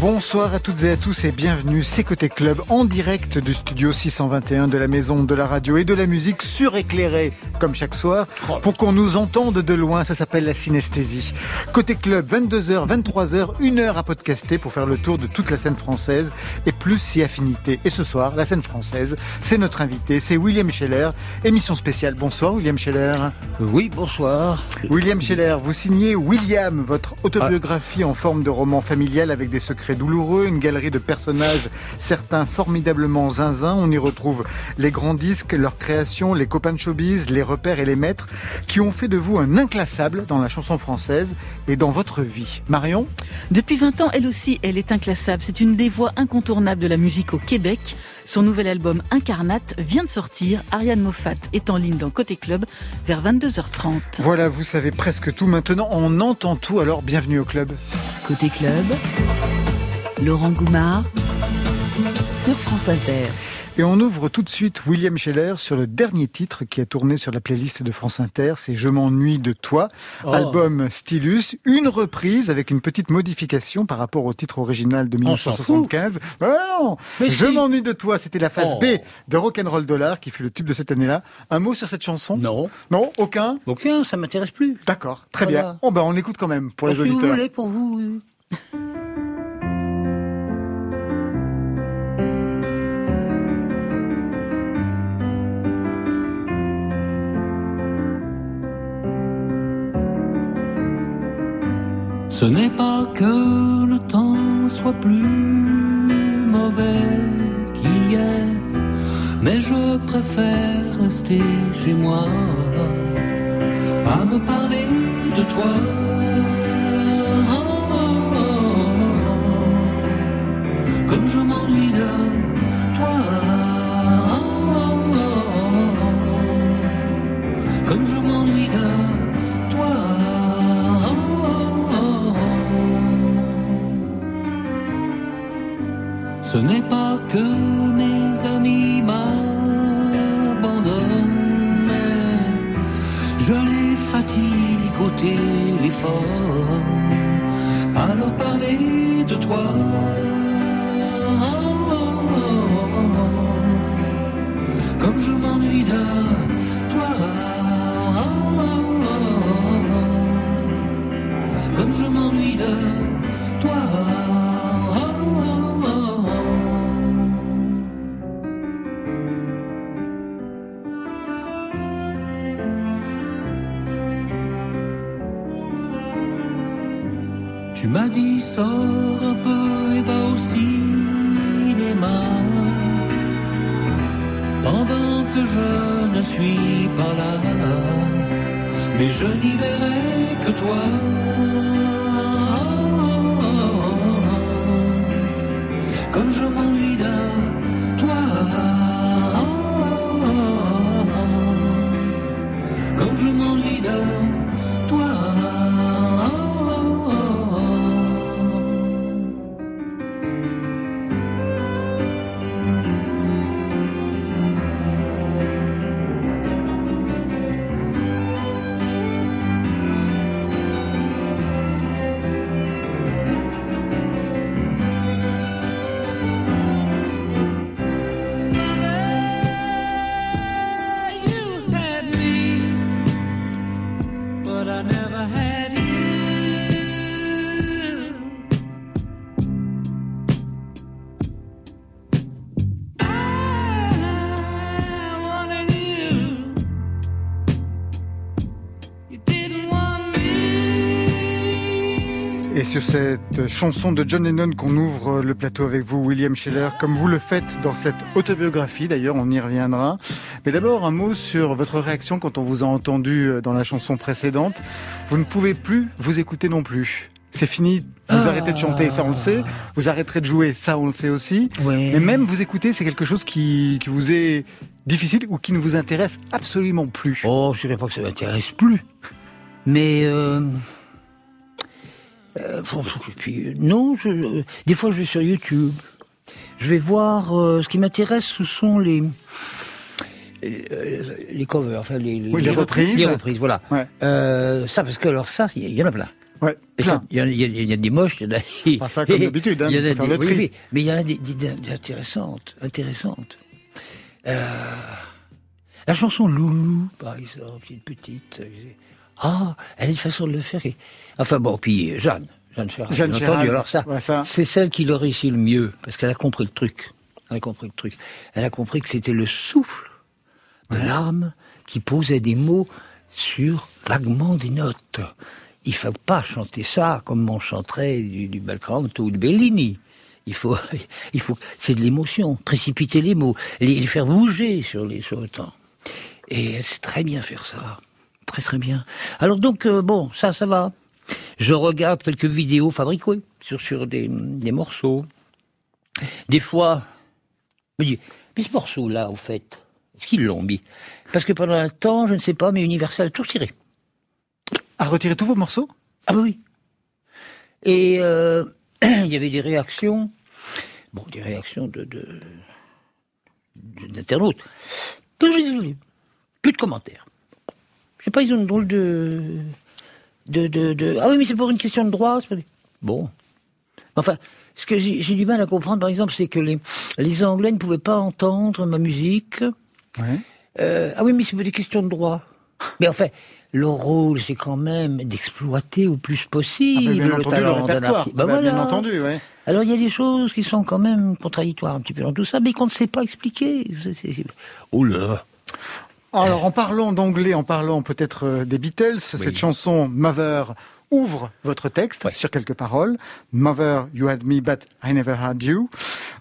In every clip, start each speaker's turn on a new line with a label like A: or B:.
A: Bonsoir à toutes et à tous et bienvenue, c'est Côté Club en direct du studio 621 de la Maison de la Radio et de la Musique suréclairée, comme chaque soir, pour qu'on nous entende de loin, ça s'appelle la synesthésie. Côté Club, 22h, 23h, une heure à podcaster pour faire le tour de toute la scène française et plus si affinité. Et ce soir, la scène française, c'est notre invité, c'est William Scheller, émission spéciale. Bonsoir William Scheller.
B: Oui, bonsoir.
A: William Scheller, vous signez William, votre autobiographie en forme de roman familial avec des secrets douloureux, une galerie de personnages, certains formidablement zinzins. On y retrouve les grands disques, leurs créations, les copains de showbiz, les repères et les maîtres, qui ont fait de vous un inclassable dans la chanson française et dans votre vie. Marion?
C: Depuis 20 ans, elle aussi, elle est inclassable. C'est une des voix incontournables de la musique au Québec. Son nouvel album Incarnate vient de sortir. Ariane Moffat est en ligne dans Côté Club vers 22h30.
A: Voilà, vous savez presque tout. Maintenant, on entend tout, alors bienvenue au club.
D: Côté Club, Laurent Goumard sur France Inter.
A: Et on ouvre tout de suite William Scheller sur le dernier titre qui a tourné sur la playlist de France Inter, c'est Je m'ennuie de toi,
B: Oh.
A: album Stylus, une reprise avec une petite modification par rapport au titre original de
B: On s'en
A: 1975. Ah non
B: Mais
A: Je
B: si.
A: m'ennuie de toi, c'était la phase
B: Oh.
A: B de Rock'n'Roll Dollar qui fut le tube de cette année-là. Un mot sur cette chanson?
B: Non.
A: Non, aucun?
B: Aucun, ça m'intéresse plus.
A: D'accord, très
B: Voilà.
A: bien. Oh ben on écoute quand même pour les
B: si vous
A: auditeurs.
B: voulez, pour vous.
E: Ce n'est pas que le temps soit plus mauvais qu'hier, mais je préfère rester chez moi à me parler de toi. Comme je m'ennuie de toi. Comme je m'ennuie de Ce n'est pas que mes amis m'abandonnent, je les fatigue au téléphone à leur parler de toi. Comme je m'ennuie de toi. Comme je m'ennuie de toi. Sors un peu et va au cinéma pendant que je ne suis pas là. Mais je n'y verrai que toi. Comme je
A: sur cette chanson de John Lennon qu'on ouvre le plateau avec vous, William Scheller, comme vous le faites dans cette autobiographie, d'ailleurs, on y reviendra. Mais d'abord, un mot sur votre réaction quand on vous a entendu dans la chanson précédente. Vous ne pouvez plus vous écouter non plus. C'est fini, vous
B: Ah.
A: arrêtez de chanter, ça on le sait. Vous arrêterez de jouer, ça on le sait aussi.
B: Ouais.
A: Mais même vous écouter, c'est quelque chose qui, qui vous est difficile ou qui ne vous intéresse absolument plus.
B: Oh, je dirais pas que ça m'intéresse plus. Mais euh, euh, puis, euh, non, je- des fois je vais sur YouTube. Je vais voir. euh, ce qui m'intéresse, ce sont les euh, les covers, enfin les,
A: Oui, les reprises.
B: Les reprises, voilà.
A: Ouais.
B: Euh, ça, parce que alors ça, il y, y en a plein.
A: Ouais,
B: Il y, y a- il y a des moches, il y en a.
A: Pas ça comme d'habitude, hein,
B: il y en a
A: faut faire
B: des, oui, oui, mais il y en a des, des- des intéressantes, intéressantes. Euh, la chanson Loulou, par exemple, une petite. Ah, elle a une façon de le faire. Enfin bon, puis euh, Jeanne, Jeanne Chirac.
A: Jeanne
B: entendu. Alors ça,
A: ouais, ça.
B: c'est celle qui le réussit le mieux, parce qu'elle a compris le truc. Elle a compris le truc. Elle a compris que c'était le souffle de l'âme qui posait des mots sur vaguement des notes. Il faut pas chanter ça comme on chanterait du, du Belcanto ou de Bellini. Il faut, il faut, c'est de l'émotion, précipiter les mots, les, les faire bouger sur les sur le temps. Et elle sait très bien faire ça, très très bien. Alors donc euh, bon, ça, ça va. Je regarde quelques vidéos fabriquées sur sur des, des morceaux. Des fois, je me dis, mais ce morceau-là, au fait, est-ce qu'ils l'ont mis? Parce que pendant un temps, je ne sais pas, mais Universal a tout tiré.
A: À retirer tous vos morceaux?
B: Ah bah oui. Et euh, il y avait des réactions, bon, des réactions de, de, d'internautes. Plus de commentaires. Je sais pas, ils ont une drôle de, de, de, de- Ah oui, mais c'est pour une question de droit. pas- Bon. Enfin, ce que j'ai, du mal à comprendre, par exemple, c'est que les, les Anglais ne pouvaient pas entendre ma musique.
A: Ouais.
B: Euh, ah oui, mais c'est pour des questions de droit. Mais enfin, le rôle, c'est quand même d'exploiter au plus
A: Ah,
B: possible
A: bah, bien
B: le
A: entendu, le
B: talent
A: répertoire. Ah,
B: Bah
A: bah, Bien entendu, ouais.
B: Alors il y a des choses qui sont quand même contradictoires un petit peu dans tout ça, mais qu'on ne sait pas expliquer. Oh là
A: Alors, en parlant d'anglais, en parlant peut-être euh, des Beatles, cette chanson Mother ouvre votre texte sur quelques paroles. Mother, you had me, but I never had you.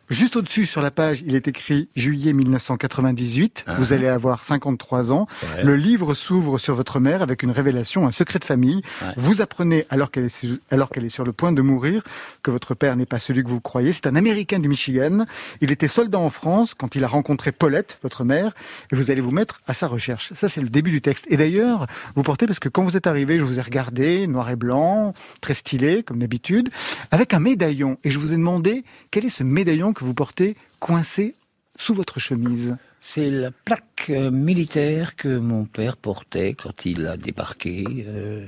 A: Juste au-dessus, sur la page, il est écrit juillet 1998. Vous allez avoir 53 ans.
B: Ouais.
A: Le livre s'ouvre sur votre mère avec une révélation, un secret de famille.
B: Ouais.
A: Vous apprenez, alors qu'elle est, alors qu'elle est sur le point de mourir, que votre père n'est pas celui que vous croyez. C'est un Américain du Michigan. Il était soldat en France quand il a rencontré Paulette, votre mère, et vous allez vous mettre à sa recherche. Ça, c'est le début du texte. Et d'ailleurs, vous portez, parce que quand vous êtes arrivé, je vous ai regardé, noir et blanc, très stylé, comme d'habitude, avec un médaillon. Et je vous ai demandé, quel est ce médaillon que vous portez coincé sous votre chemise
B: C'est la plaque euh, militaire que mon père portait quand il a débarqué. euh,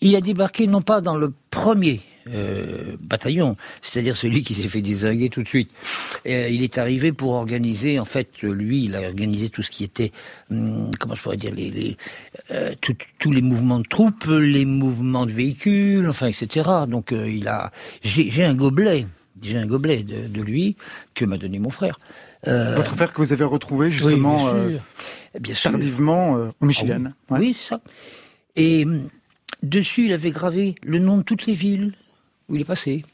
B: il a débarqué non pas dans le premier euh, bataillon, c'est-à-dire celui qui s'est fait désinguer tout de suite. Il est arrivé pour organiser, en fait, lui, il a organisé tout ce qui était, hum, comment je pourrais dire, tous les mouvements de troupes, les mouvements de véhicules, enfin, etc. Donc, il a, j'ai un gobelet, j'ai un gobelet de, de lui que m'a donné mon frère. Euh,
A: Votre frère que vous avez retrouvé
B: oui,
A: justement
B: bien
A: euh,
B: sûr. Bien sûr.
A: tardivement euh, au Michigan. Ouais.
B: Oui, ça. Et hum, dessus, il avait gravé le nom de toutes les villes où il est passé.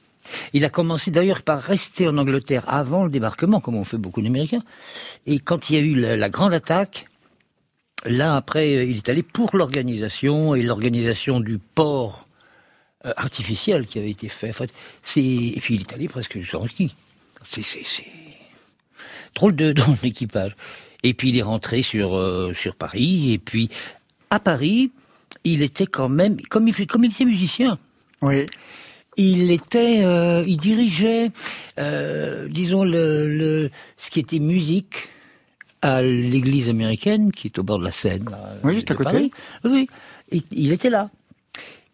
B: Il a commencé d'ailleurs par rester en Angleterre avant le débarquement, comme ont fait beaucoup d'Américains. Et quand il y a eu la, la grande attaque, là après, il est allé pour l'organisation et l'organisation du port euh, artificiel qui avait été fait. Enfin, c'est et puis il est allé presque jusqu'en ski. C'est c'est c'est drôle de dans l'équipage. Et puis il est rentré sur euh, sur Paris et puis à Paris, il était quand même comme il fait comme il était musicien.
A: Oui.
B: Il était, euh, il dirigeait, euh, disons le, le ce qui était musique à l'église américaine qui est au bord de la Seine.
A: Oui, juste à côté.
B: Paris. Oui, il était là.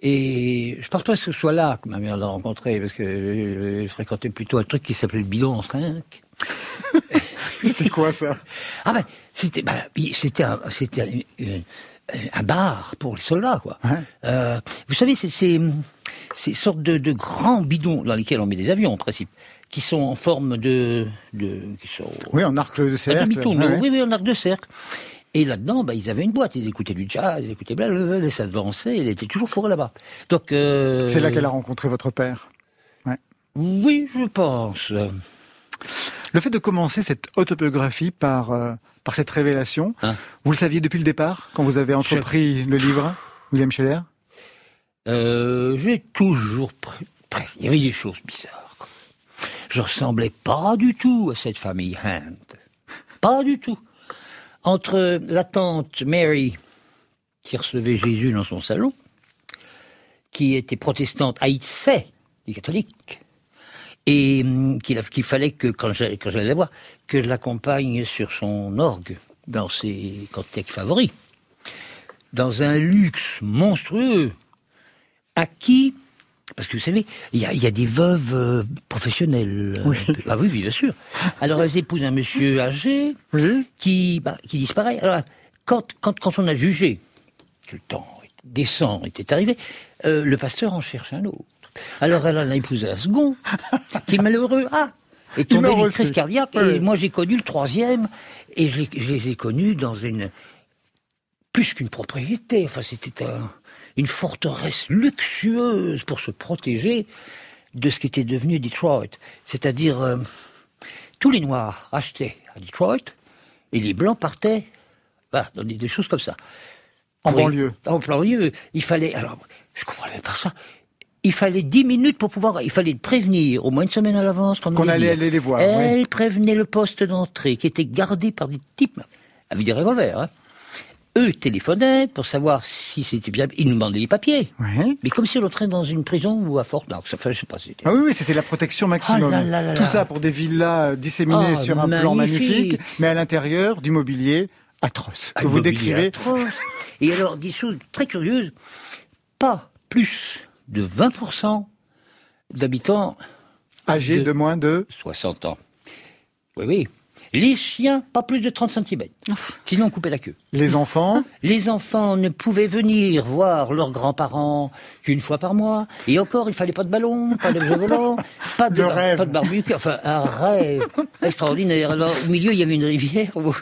B: Et je pense pas que ce soit là que ma mère l'a rencontré, parce que je, fréquentais plutôt un truc qui s'appelait le bidon en 5.
A: C'était quoi ça?
B: Ah ben, c'était, ben, c'était, un, c'était un, bar pour les soldats, quoi. Euh, vous savez, c'est ces sortes de, de grands bidons dans lesquels on met des avions, en principe, qui sont en forme de, de qui sont
A: Oui, en arc de cercle.
B: demi-tour,
A: Ouais, ouais.
B: oui, oui, en arc de cercle. Et là-dedans, bah, ils avaient une boîte, ils écoutaient du jazz, ils écoutaient blablabla, et ça dansait, il était toujours fourré là-bas. Donc, euh,
A: C'est là qu'elle a rencontré votre père.
B: Oui, je pense.
A: Le fait de commencer cette autobiographie par, euh, par cette révélation,
B: Hein
A: vous le saviez depuis le départ, quand vous avez entrepris le livre, William Scheller?
B: Euh, j'ai toujours pris... presque- Il y avait des choses bizarres. Je ressemblais pas du tout à cette famille Hand. Pas du tout. Entre la tante Mary, qui recevait Jésus dans son salon, qui était protestante, haïssait les catholiques, et hum, qu'il fallait que, quand j'allais la voir, que je l'accompagne sur son orgue, dans ses cantiques favoris, dans un luxe monstrueux, à qui parce que vous savez, il y a, il y a des veuves euh, professionnelles. euh, Ah oui, oui, bien sûr. Alors elles épousent un monsieur âgé
A: Oui.
B: qui, bah, qui disparaît. Alors, quand, quand, quand on a jugé que le temps décent était arrivé, euh, le pasteur en cherche un autre. Alors elle en a épousé un second, qui est malheureux. Ah est tombé d'une crise cardiaque.
A: Oui.
B: Et moi, j'ai connu le troisième, et je, les- je les ai connus dans une plus qu'une propriété. Enfin, c'était un- une forteresse luxueuse pour se protéger de ce qui était devenu Detroit. C'est-à-dire, euh, tous les Noirs achetaient à Detroit et les Blancs partaient voilà, dans des, des choses comme ça.
A: En banlieue.
B: En banlieue. Il fallait. Alors, je comprenais pas ça. Il fallait dix minutes pour pouvoir. Il fallait prévenir au moins une semaine à l'avance qu'on
A: Qu'on allait aller les voir,
B: Elle
A: oui.
B: prévenait le poste d'entrée qui était gardé par des types avec des revolvers. hein. Eux téléphonaient pour savoir si c'était bien. Ils nous demandaient les papiers. Mais comme si on entrait dans une prison ou à Fort Knox. Enfin, je sais pas. C'était...
A: Ah oui, oui, c'était la protection maximum.
B: Oh là là là
A: Tout ça pour des villas euh, disséminées
B: Oh,
A: sur un plan
B: magnifique.
A: mais à l'intérieur du mobilier atroce que
B: Un
A: vous décrivez.
B: atroce. Et alors, des choses très curieuses, pas plus de 20% d'habitants
A: Âgés
B: de-
A: de moins de
B: 60 ans. Oui, oui. Les chiens, pas plus de 30 cm. Sinon, on coupait la queue.
A: les enfants.
B: Les enfants ne pouvaient venir voir leurs grands-parents qu'une fois par mois. Et encore, il fallait pas de ballon, pas d'objet volant, pas de,
A: rêve.
B: pas de barbecue. Enfin, un rêve extraordinaire. Alors, au milieu, il y avait une rivière où, de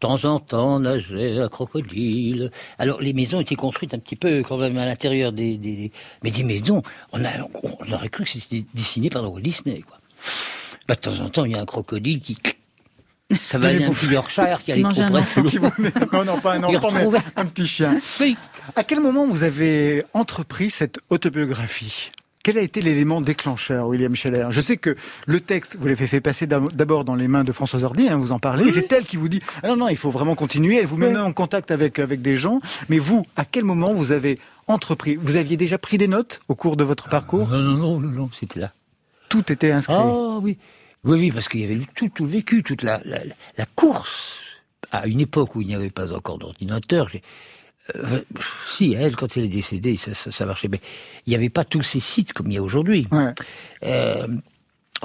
B: temps en temps, nageait un crocodile. Alors, les maisons étaient construites un petit peu, quand même, à l'intérieur des, des- des- mais des maisons, on, a, on aurait cru que c'était dessiné par Walt Disney, quoi. Bah, de temps en temps, il y a un crocodile qui, ça va aller un petit Yorkshire qui allait trop
C: un
B: près
A: non, non, pas un enfant, mais un petit chien.
B: Oui.
A: À quel moment vous avez entrepris cette autobiographie? Quel a été l'élément déclencheur, William Scheller? Je sais que le texte, vous l'avez fait passer d'ab- d'abord dans les mains de Françoise Hardy, hein, vous en parlez, et c'est elle qui vous dit ah non, non, il faut vraiment continuer, elle vous met en contact avec, avec des gens, mais vous, à quel moment vous avez entrepris? Vous aviez déjà pris des notes au cours de votre parcours?
B: Non, non, non, non, non, c'était là.
A: Tout était inscrit.
B: Ah oui. Oui, oui, parce qu'il y avait tout, tout le vécu, toute la, la, la course. À une époque où il n'y avait pas encore d'ordinateur, euh, si, elle, quand elle est décédée, ça, ça, ça marchait. Mais il n'y avait pas tous ces sites comme il y a aujourd'hui.
A: Ouais.
B: Euh,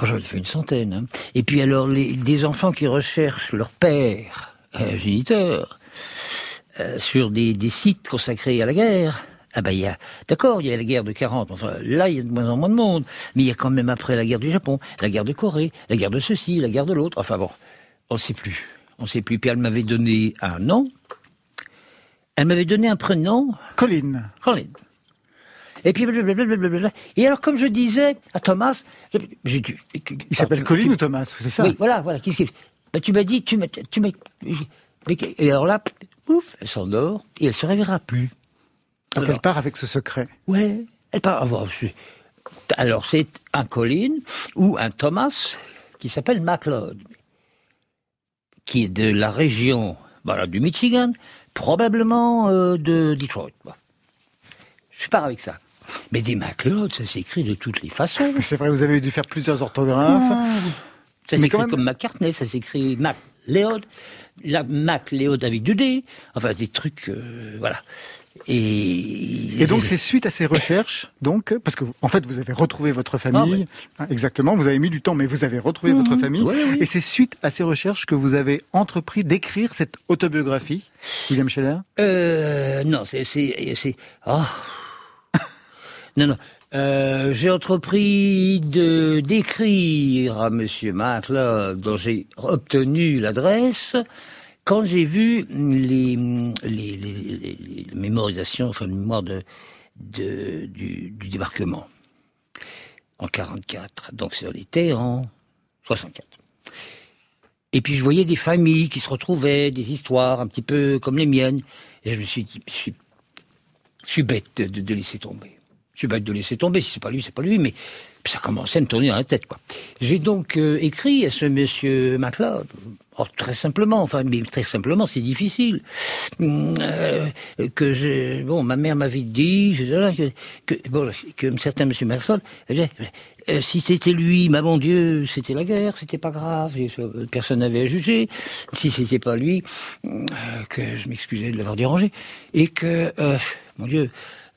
B: oh, J'en ai fait une centaine. hein. Et puis alors, les, des enfants qui recherchent leur père, euh, géniteur, euh, sur des, des sites consacrés à la guerre. Ah ben il y a, d'accord, il y a la guerre de 40. Enfin, là, il y a de moins en moins de monde. Mais il y a quand même après la guerre du Japon, la guerre de Corée, la guerre de ceci, la guerre de l'autre. Enfin bon, on ne sait plus. On ne sait plus. Puis elle m'avait donné un nom. Elle m'avait donné un prénom.
A: Colline.
B: Colin. Et puis blablabla. Et alors, comme je disais à Thomas, j'ai.
A: Il s'appelle Colline ou Thomas, c'est ça?
B: Oui, voilà, voilà. Qu'est-ce qu'il ben, Tu m'as dit, tu m'as, tu m'as. Et alors là, pouf, elle s'endort et elle se réveillera plus.
A: Donc
B: Alors,
A: elle part avec ce secret.
B: ouais, elle part. Alors, c'est- alors, c'est un Colin ou un Thomas qui s'appelle MacLeod, qui est de la région, voilà, du Michigan, probablement euh, de Detroit. Bon. Je pars avec ça. Mais des MacLeod, ça s'écrit de toutes les façons.
A: C'est vrai, vous avez dû faire plusieurs orthographes.
B: Ça
A: Mais
B: s'écrit
A: même-
B: comme McCartney, ça s'écrit Mac Léod, la Mac Léod avec deux D, enfin des trucs, euh, voilà. Et,
A: Et donc c'est suite à ces recherches, donc parce que en fait vous avez retrouvé votre famille, hein, exactement. Vous avez mis du temps, mais vous avez retrouvé votre famille.
B: Oui, oui.
A: Et c'est suite à ces recherches que vous avez entrepris d'écrire cette autobiographie, William Scheller?
B: Euh, non, c'est, oh. non, non. Euh, j'ai entrepris de d'écrire à Monsieur MacLeod, dont j'ai obtenu l'adresse, quand j'ai vu les, les, les, mémorisations, enfin, les mémoires du, débarquement en 44. Donc, ça était en 64. Et puis je voyais des familles qui se retrouvaient, des histoires un petit peu comme les miennes. Et je me suis dit, je suis, bête de laisser tomber. Je suis bête de laisser tomber. Si c'est pas lui, c'est pas lui. Mais ça commençait à me tourner dans la tête, quoi. J'ai donc euh, écrit à ce monsieur MacLeod. Oh, très simplement, enfin, mais très simplement, c'est difficile. Hum, euh, que bon, ma mère m'avait dit, que, bon, que un certain monsieur MacLeod, euh, si c'était lui, ma bon Dieu, c'était la guerre, c'était pas grave, personne n'avait à juger. Si c'était pas lui, euh, que je m'excusais de l'avoir dérangé, et que, euh, mon Dieu,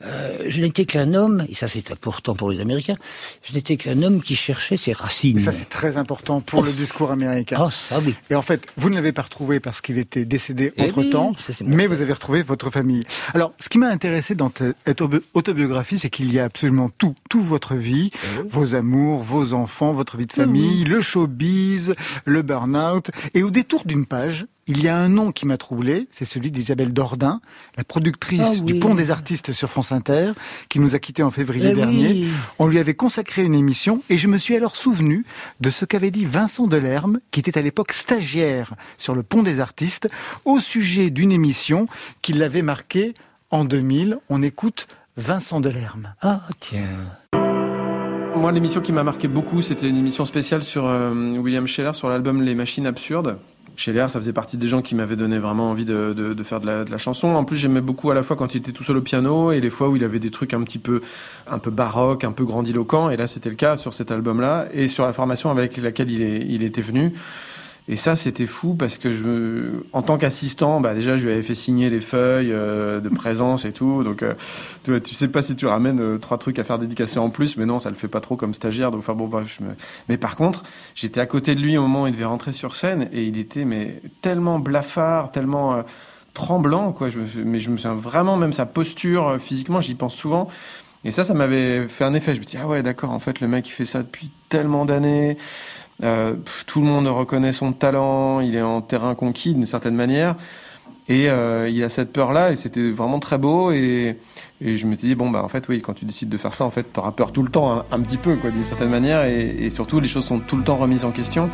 B: euh, je n'étais qu'un homme, et ça c'est important pour les Américains, je n'étais qu'un homme qui cherchait ses racines.
A: Et ça, c'est très important pour le discours américain.
B: Oh, ça oui.
A: Et en fait, vous ne l'avez pas retrouvé parce qu'il était décédé
B: Eh
A: entre-temps,
B: oui,
A: mais vous avez retrouvé votre famille. Alors, ce qui m'a intéressé dans cette auto- autobiographie, c'est qu'il y a absolument tout, toute votre vie,
B: Eh
A: vos amours, vos enfants, votre vie de famille, le showbiz, le burn-out. Et au détour d'une page, il y a un nom qui m'a troublé, c'est celui d'Isabelle Dordain, la productrice
B: Ah
A: du. Pont des Artistes sur France Inter, qui nous a quittés en février
B: Eh
A: dernier.
B: oui.
A: On lui avait consacré une émission et je me suis alors souvenu de ce qu'avait dit Vincent Delerme, qui était à l'époque stagiaire sur le Pont des Artistes, au sujet d'une émission qui l'avait marqué en 2000. On écoute Vincent Delerme.
B: Ah tiens.
F: Moi, l'émission qui m'a marqué beaucoup, c'était une émission spéciale sur euh, William Scheller, sur l'album Les Machines Absurdes. Scheller, ça faisait partie des gens qui m'avaient donné vraiment envie de, de- de faire de la, de la chanson. En plus, j'aimais beaucoup à la fois quand il était tout seul au piano et les fois où il avait des trucs un petit peu, un peu baroques, un peu grandiloquents. Et là, c'était le cas sur cet album-là et sur la formation avec laquelle il, est, il était venu. Et ça, c'était fou parce que je, en tant qu'assistant, bah déjà, je lui avais fait signer les feuilles euh, de présence et tout. Donc, euh, tu, sais pas si tu ramènes euh, trois trucs à faire dédicacer en plus, mais non, ça le fait pas trop comme stagiaire. Donc, enfin bon. Mais par contre, j'étais à côté de lui au moment où il devait rentrer sur scène et il était mais tellement blafard, tellement tremblant, quoi. Mais je me souviens vraiment même sa posture physiquement, j'y pense souvent. Et ça, ça m'avait fait un effet. Je me dis ah ouais, d'accord. En fait, le mec il fait ça depuis tellement d'années. Euh, tout le monde reconnaît son talent. Il est en terrain conquis d'une certaine manière. Et euh, il a cette peur-là, et c'était vraiment très beau. Et, et je m'étais dit, bon, bah, en fait, oui, quand tu décides de faire ça, en fait, t'auras peur tout le temps, un, petit peu, quoi, d'une certaine manière. Et, surtout, les choses sont tout le temps remises en question.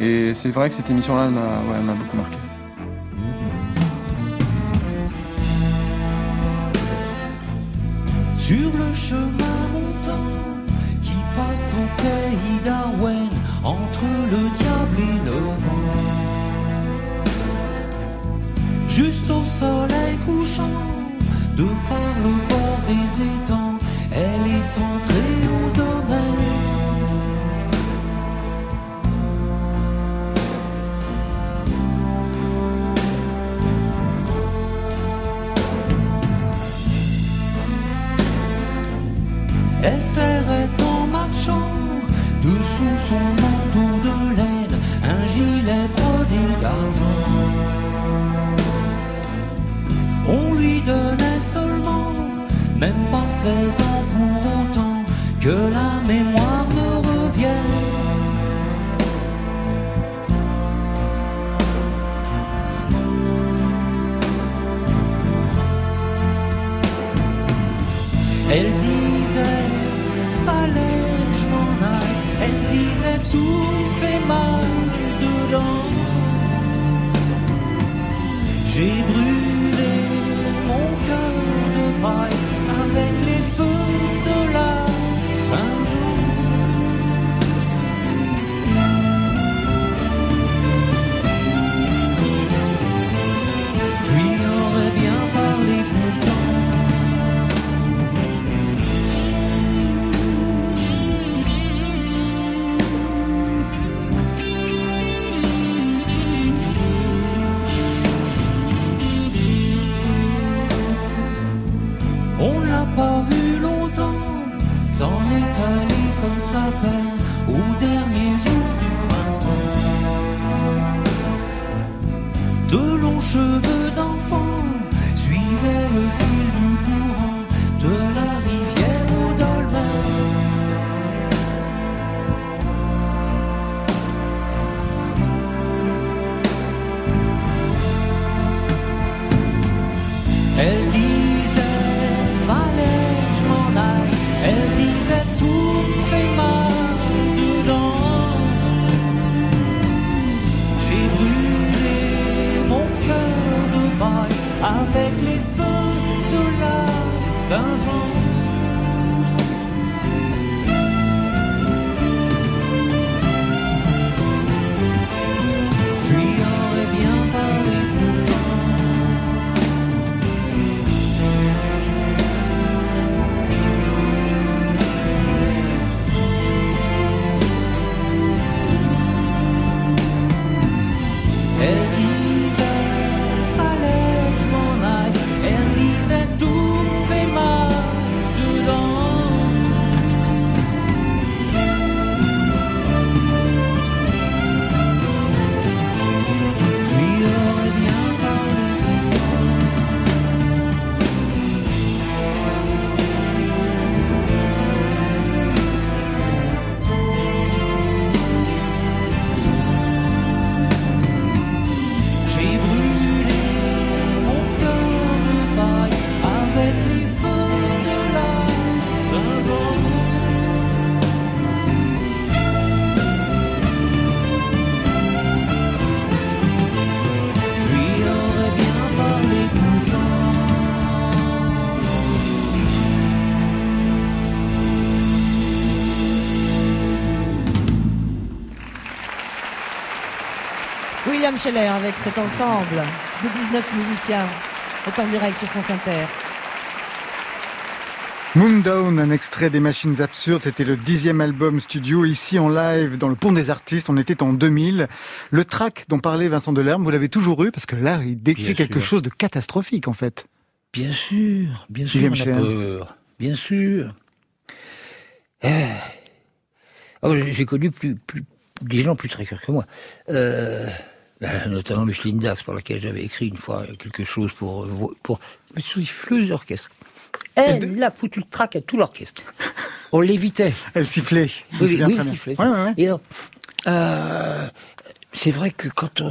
F: Et c'est vrai que cette émission-là, elle m'a beaucoup marqué.
E: Sur le chemin montant qui passe au pays Juste au soleil couchant, de par le bord des étangs, elle est entrée au domaine. Elle serrait en marchant dessous son manteau de laine un gilet brodé d'argent. Donnait seulement, même pas 16 ans pour autant, que la mémoire me revienne. Elle disait, fallait que je m'en aille. Elle disait, tout fait mal dedans. J'ai brûlé mon cœur de paille avec les feux de la
G: Scheller avec cet ensemble de 19 musiciens en direct sur France Inter.
A: Moondown, un extrait des Machines Absurdes, c'était le dixième album studio, ici en live dans le Pont des Artistes, on était en 2000. Le track dont parlait Vincent Delerme, vous l'avez toujours eu, parce que là, il décrit
B: Bien
A: quelque
B: sûr.
A: chose de catastrophique, en fait.
B: Bien sûr, bien sûr,
A: William
B: on a
A: Scheller.
B: peur. Bien sûr. Eh. Oh, j'ai connu plus, plus, des gens plus très que moi. Euh, notamment Micheline Dax, pour laquelle j'avais écrit une fois quelque chose pour, euh, pour une souffleuse d'orchestre. Elle a foutu le trac à tout l'orchestre. On l'évitait.
A: Elle sifflait.
B: Oui,
A: bien.
B: sifflet,
A: Ouais, ouais, ouais.
B: Et alors, euh, c'est vrai que quand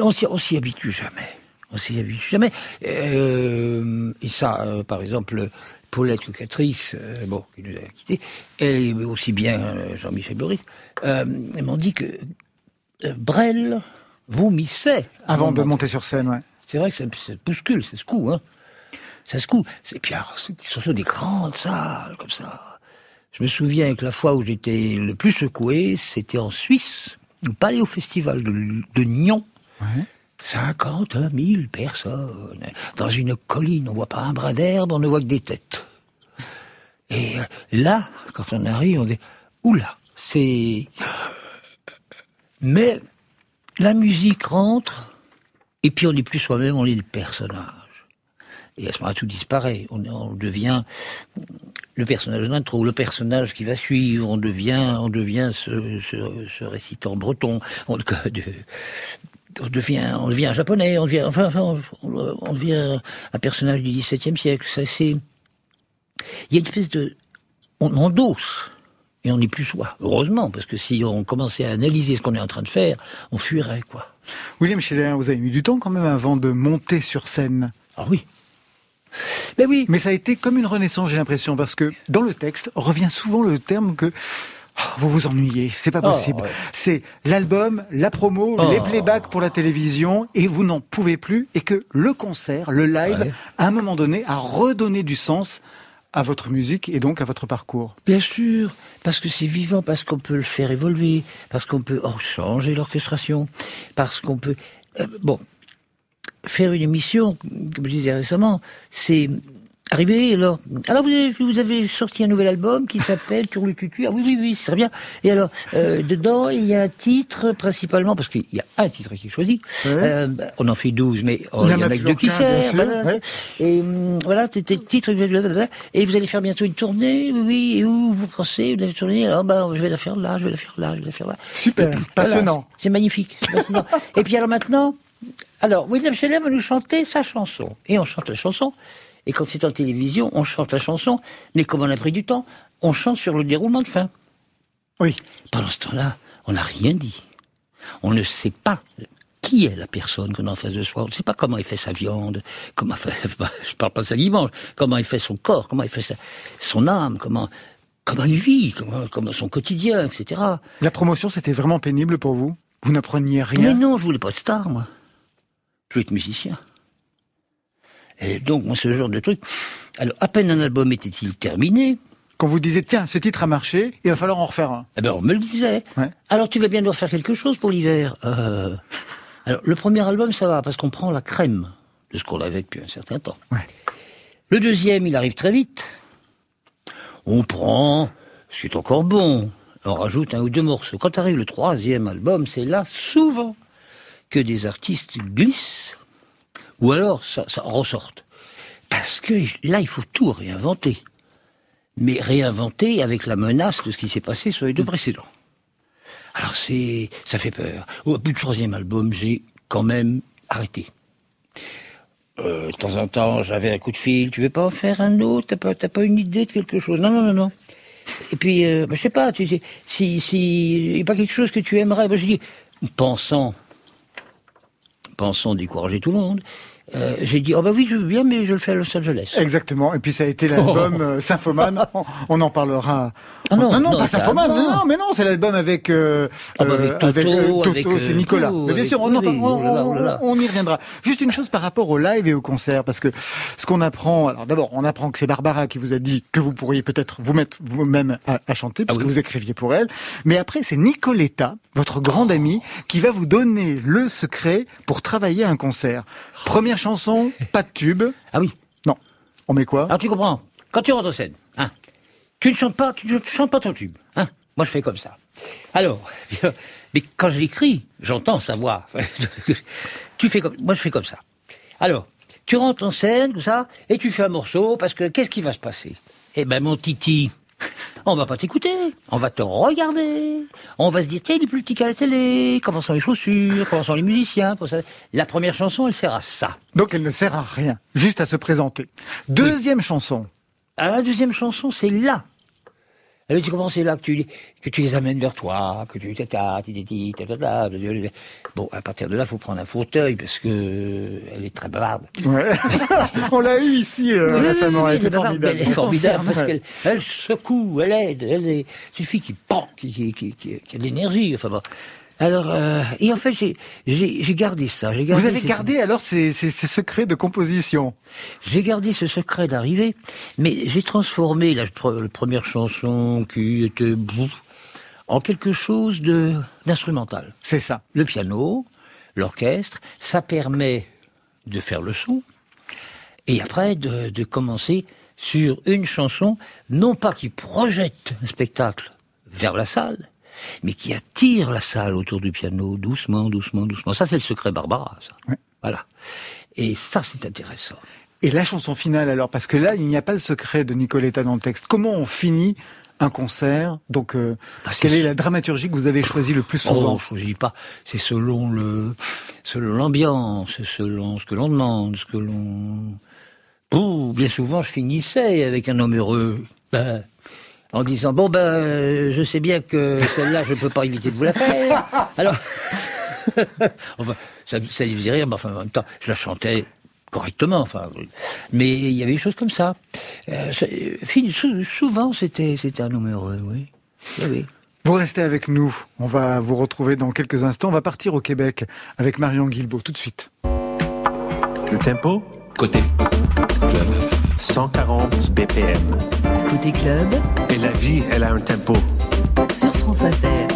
B: on, s'y, habitue jamais. On s'y habitue jamais. Euh, et ça, euh, par exemple, Paulette Cocatrice, euh, bon, qui nous a quittés, et aussi bien euh, Jean-Michel Boris, euh, m'ont dit que euh, Brel vomissait
A: Avant de
B: monter.
A: sur scène, ouais.
B: C'est vrai que ça, ça bouscule, ça secoue, hein. Ça secoue. C'est puis alors, c'est surtout des grandes salles comme ça. Je me souviens que la fois où j'étais le plus secoué, c'était en Suisse, au Palais au Festival de, de Nyon.
A: Ouais.
B: 50 000 personnes. Dans une colline, on voit pas un bras d'herbe, on ne voit que des têtes. Et euh, là, quand on arrive, on dit, oula, c'est... Mais la musique rentre, et puis on n'est plus soi-même, on est le personnage. Et à ce moment-là, tout disparaît. On, devient le personnage d'intro, le personnage qui va suivre. On devient, on devient ce, ce, ce récitant breton. On devient, on devient un japonais. On devient, enfin, enfin, on, on devient un personnage du XVIIe siècle. Ça, c'est, il y a une espèce de, on endosse. Et on n'est plus soi. Heureusement, parce que si on commençait à analyser ce qu'on est en train de faire, on fuirait, quoi.
A: William Scheller, vous avez mis du temps quand même avant de monter sur scène.
B: Ah oui. Mais oui.
A: Mais ça a été comme une renaissance, j'ai l'impression, parce que dans le texte revient souvent le terme que oh, vous vous ennuyez, c'est pas
B: Oh,
A: possible.
B: ouais.
A: C'est l'album, la promo,
B: Oh.
A: les playbacks pour la télévision, et vous n'en pouvez plus, et que le concert, le live,
B: Ouais.
A: à un moment donné, a redonné du sens à votre musique et donc à votre parcours.
B: Bien sûr, parce que c'est vivant, parce qu'on peut le faire évoluer, parce qu'on peut oh, changer l'orchestration, parce qu'on peut... euh, bon, faire une émission, comme je disais récemment, c'est arriver, alors... Alors, vous avez, vous avez sorti un nouvel album qui s'appelle Tour le tutu. Ah oui, oui, oui, c'est très bien. Et alors, euh, dedans, il y a un titre, principalement, parce qu'il y a un titre qui est choisi.
A: Ouais.
B: Euh, on en fait 12, mais oh,
A: Il y en a
B: que deux qui servent.
A: sûr,
B: voilà.
A: ouais.
B: Et hum, voilà, c'était le titre, et vous allez faire bientôt une tournée, oui, oui, et où vous pensez, vous allez tourner, alors ben, je vais la faire là, je vais la faire là, je vais la faire là.
A: Super,
B: puis,
A: passionnant.
B: voilà, c'est magnifique, passionnant. et puis alors maintenant, alors, William Scheller va nous chanter sa chanson. Et on chante la chanson, et quand c'est en télévision, on chante la chanson, mais comme on a pris du temps, on chante sur le déroulement de fin.
A: Oui.
B: Pendant ce temps-là, on n'a rien dit. On ne sait pas qui est la personne qu'on a en face de soi. On ne sait pas comment il fait sa viande, comment fait, je parle pas de sa dimanche, comment il fait son corps, comment il fait sa- son âme, comment, comment il vit, comment, comment son quotidien, etc.
A: La promotion, c'était vraiment pénible pour vous? Vous n'appreniez rien?
B: Mais non, je voulais pas de star, moi. Je voulais être musicien. Et donc, moi, ce genre de truc. Alors, à peine un album était-il terminé,
A: Quand vous disiez, tiens, ce titre a marché, il va falloir en refaire un.
B: Eh ben, on me le disait.
A: Ouais.
B: Alors, tu vas bien devoir faire quelque chose pour l'hiver. Euh, Alors, le premier album, ça va, parce qu'on prend la crème de ce qu'on avait depuis un certain temps.
A: Ouais.
B: Le deuxième, il arrive très vite. On prend ce qui est encore bon. On rajoute un ou deux morceaux. Quand arrive le troisième album, c'est là, souvent, que des artistes glissent. Ou alors, ça, ressorte. Parce que là, il faut tout réinventer. Mais réinventer avec la menace de ce qui s'est passé sur les deux précédents. Alors c'est, ça fait peur. Au bout du troisième album, j'ai quand même arrêté. Euh, de temps en temps, j'avais un coup de fil. Tu veux pas en faire un autre? T'as pas, pas une idée de quelque chose? Non, non, non, non. Et puis, euh, bah, je sais pas. Tu sais, si, si, y a pas quelque chose que tu aimerais. Bah, je dis, pensant, pensant décourager tout le monde. Euh, j'ai dit, oh bah oui, je veux bien, mais je le fais à Los Angeles.
A: Exactement. Et puis ça a été l'album euh, Symphomane. On, on en parlera.
B: Ah non,
A: non,
B: non,
A: pas
B: c'est
A: Symphomane.
B: un-
A: Non, non, mais non, c'est l'album avec euh,
B: Ah bah avec Toto,
A: euh,
B: avec, euh,
A: c'est Nicolas. mais bien sûr, on, en- on-
B: oh oh là.
A: on y reviendra. Juste une chose par rapport au live et au concert, parce que ce qu'on apprend, alors d'abord, on apprend que c'est Barbara qui vous a dit que vous pourriez peut-être vous mettre vous-même à, à chanter, puisque
B: Ah oui.
A: vous écriviez pour elle. Mais après, c'est Nicoletta, votre grande amie, qui va vous donner le secret pour travailler un concert. Première chanson, pas de tube.
B: Ah oui.
A: Non. On met quoi?
B: Alors tu comprends, quand tu rentres en scène, hein, tu ne chantes pas, tu ne chantes pas ton tube. Hein. Moi je fais comme ça. Alors, mais quand je l'écris, j'entends sa voix. tu fais comme, moi je fais comme ça. Alors, tu rentres en scène, tout ça, et tu fais un morceau, parce que qu'est-ce qui va se passer? Eh ben mon titi, on va pas t'écouter, on va te regarder, on va se dire tiens il est plus petit qu'à la télé, comment sont les chaussures, comment sont les musiciens, pour ça. La première chanson elle sert à ça.
A: Donc elle ne sert à rien, juste à se présenter. Deuxième chanson.
B: Alors la deuxième chanson, c'est là. Alors, tu comprends, c'est là que tu, que tu les amènes vers toi, que tu tata, titi, tata. Bon, à partir de là, faut prendre un fauteuil parce que elle est très bavarde.
A: Ouais. On l'a eu ici euh, récemment, elle était formidable.
B: Elle est formidable parce qu'elle elle secoue, elle aide, elle est, c'est une fille qui pend, qui, qui, qui, qui- qui a de l'énergie. Enfin bon. Alors, euh, et en fait, j'ai, gardé ça. Gardé
A: Vous avez gardé alors ces, ces, ces secrets de composition
B: J'ai gardé ce secret d'arrivée, mais j'ai transformé la première chanson qui était bouf, en quelque chose de d'instrumental.
A: C'est ça.
B: Le piano, l'orchestre, ça permet de faire le son, et après de, de commencer sur une chanson, non pas qui projette un spectacle vers la salle, mais qui attire la salle autour du piano, doucement, doucement, doucement. Ça, c'est le secret Barbara, ça.
A: Ouais.
B: Voilà. Et ça, c'est intéressant.
A: Et la chanson finale alors, parce que là, il n'y a pas le secret de Nicoletta dans le texte. Comment on finit un concert? Donc, euh,
B: Bah,
A: quelle est la dramaturgie que vous avez choisie le plus
B: Oh,
A: souvent
B: on choisit pas. C'est selon le, selon l'ambiance, selon ce que l'on demande, ce que l'on. Ouh, bien souvent, je finissais avec un homme heureux, ben, en disant bon ben, euh, je sais bien que celle-là, je peux pas éviter de vous la faire. Alors, enfin, ça, ça lui faisait rire, mais enfin, en même temps, je la chantais correctement. Enfin, mais il y avait des choses comme ça. Euh, ça- euh, souvent, c'était, c'était un homme heureux, oui. Oui, oui.
A: Vous restez avec nous. On va vous retrouver dans quelques instants. On va partir au Québec avec Marion Guilbault tout de suite.
H: Le tempo
I: Côté club.
H: 140 BPM.
D: Côté club,
H: Et la vie, elle a un tempo.
D: sur France Inter.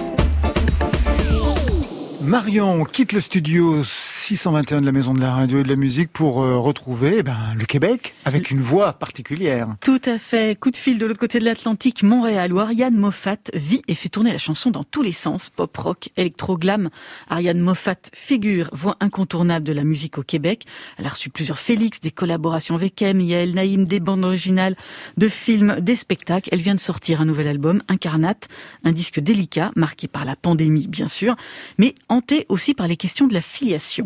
A: Marion quitte le studio 621 de la Maison de la Radio et de la Musique pour euh, retrouver eh ben, le Québec avec une voix particulière.
C: Tout à fait. Coup de fil de l'autre côté de l'Atlantique, Montréal, où Ariane Moffat vit et fait tourner la chanson dans tous les sens. Pop, rock, électro, glam. Ariane Moffat, figure, voix incontournable de la musique au Québec. Elle a reçu plusieurs Félix, des collaborations avec M, Yael Naïm, des bandes originales, de films, des spectacles. Elle vient de sortir un nouvel album, Incarnate, un disque délicat, marqué par la pandémie, bien sûr, mais hanté aussi par les questions de la filiation,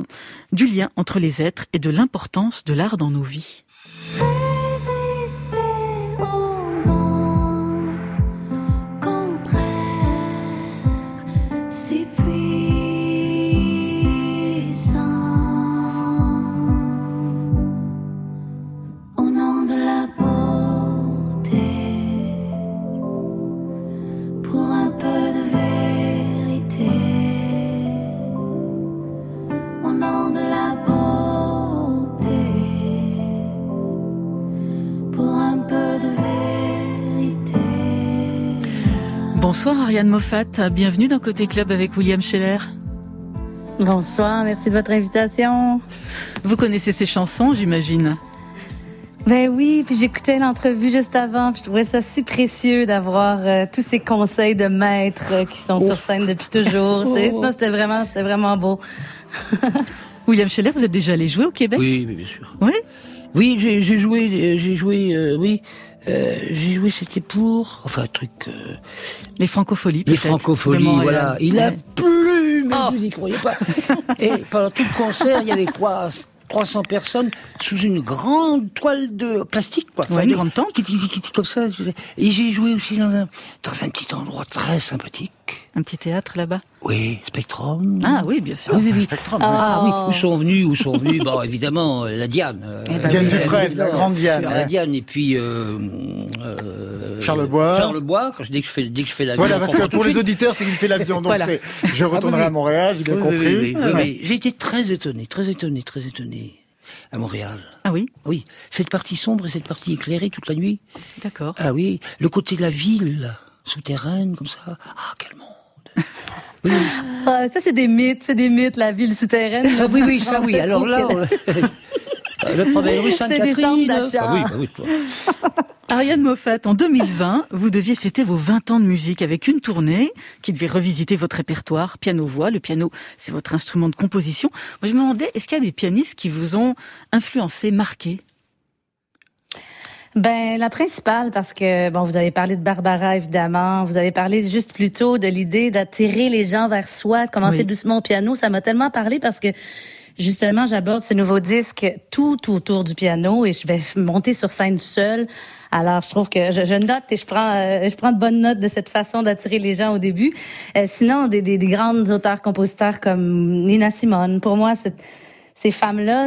C: du lien entre les êtres et de l'importance de l'art dans nos vies. Bonsoir Ariane Moffat, bienvenue dans Côté Club avec William Scheller.
J: Bonsoir, merci de votre invitation.
C: Vous connaissez ces chansons, j'imagine?
J: Ben oui, puis j'écoutais l'entrevue juste avant, puis je trouvais ça si précieux d'avoir euh, tous ces conseils de maîtres euh, qui sont sur scène depuis toujours. C'est-
C: Oh.
J: Non, c'était vraiment, c'était vraiment beau.
C: William Scheller, vous êtes déjà allé jouer au Québec?
B: Oui, oui, bien sûr.
C: Oui?
B: Oui, j'ai j'ai joué, j'ai joué, euh, oui, euh, j'ai joué, c'était pour, enfin, un truc, euh,
C: Les francopholies,
B: les francopholies, voilà. Il a plu, mais
C: Oh.
B: vous y croyez pas. Et pendant tout le concert, il y avait quoi 300 personnes sous une grande toile de plastique, quoi.
C: Ouais, une grande tente.
B: qui- qui- qui- qui- Comme ça. Et j'ai joué aussi dans un, dans un petit endroit très sympathique.
C: Un petit théâtre là-bas
B: Oui, Spectrum.
C: Ah oui, bien sûr.
B: Oui, oui, oui.
A: Spectrum.
B: Ah oui, où sont venus, où sont venus Bon, évidemment, euh, la Diane. euh,
C: Eh ben,
A: Diane
C: oui,
A: Dufresne, la grande Diane.
B: La
A: ouais.
B: Diane, et puis... Euh, euh,
A: Charlebois.
B: Charlebois, quand je, dès, que je fais, dès que je fais l'avion.
A: Voilà, parce que pour les
B: suite.
A: auditeurs, c'est qu'il fait l'avion. Donc
C: Voilà.
A: c'est, je retournerai
B: Ah oui,
A: à Montréal, j'ai bien
B: Oui,
A: compris.
B: oui, oui, oui,
A: Ouais.
B: oui. J'ai été très étonné, très étonné, très étonné à Montréal.
C: Ah oui,
B: Oui, cette partie sombre et cette partie éclairée toute la nuit.
C: d'accord.
B: Ah oui, le côté de la ville, souterraine, comme ça. Ah, quel monde Oui,
J: Ah, ça, c'est des mythes, c'est des mythes, la ville souterraine.
B: ah, oui, oui, ça oui. Alors là, euh, le problème rue Sainte-Catherine. Ah oui, bah oui, toi.
C: Ariane Moffat, en 2020, vous deviez fêter vos 20 ans de musique avec une tournée qui devait revisiter votre répertoire, piano-voix. Le piano, c'est votre instrument de composition. Moi, je me demandais, est-ce qu'il y a des pianistes qui vous ont influencé, marqué?
J: Ben, la principale, parce que, bon, vous avez parlé de Barbara, évidemment. Vous avez parlé juste plus tôt de l'idée d'attirer les gens vers soi, de commencer
C: Oui.
J: doucement au piano. Ça m'a tellement parlé parce que, justement, j'aborde ce nouveau disque tout autour du piano et je vais monter sur scène seule. Alors, je trouve que je, je note et je prends, euh, je prends de bonnes notes de cette façon d'attirer les gens au début. Euh, sinon, des, des, des grandes auteurs-compositeurs comme Nina Simone, pour moi, ces femmes-là,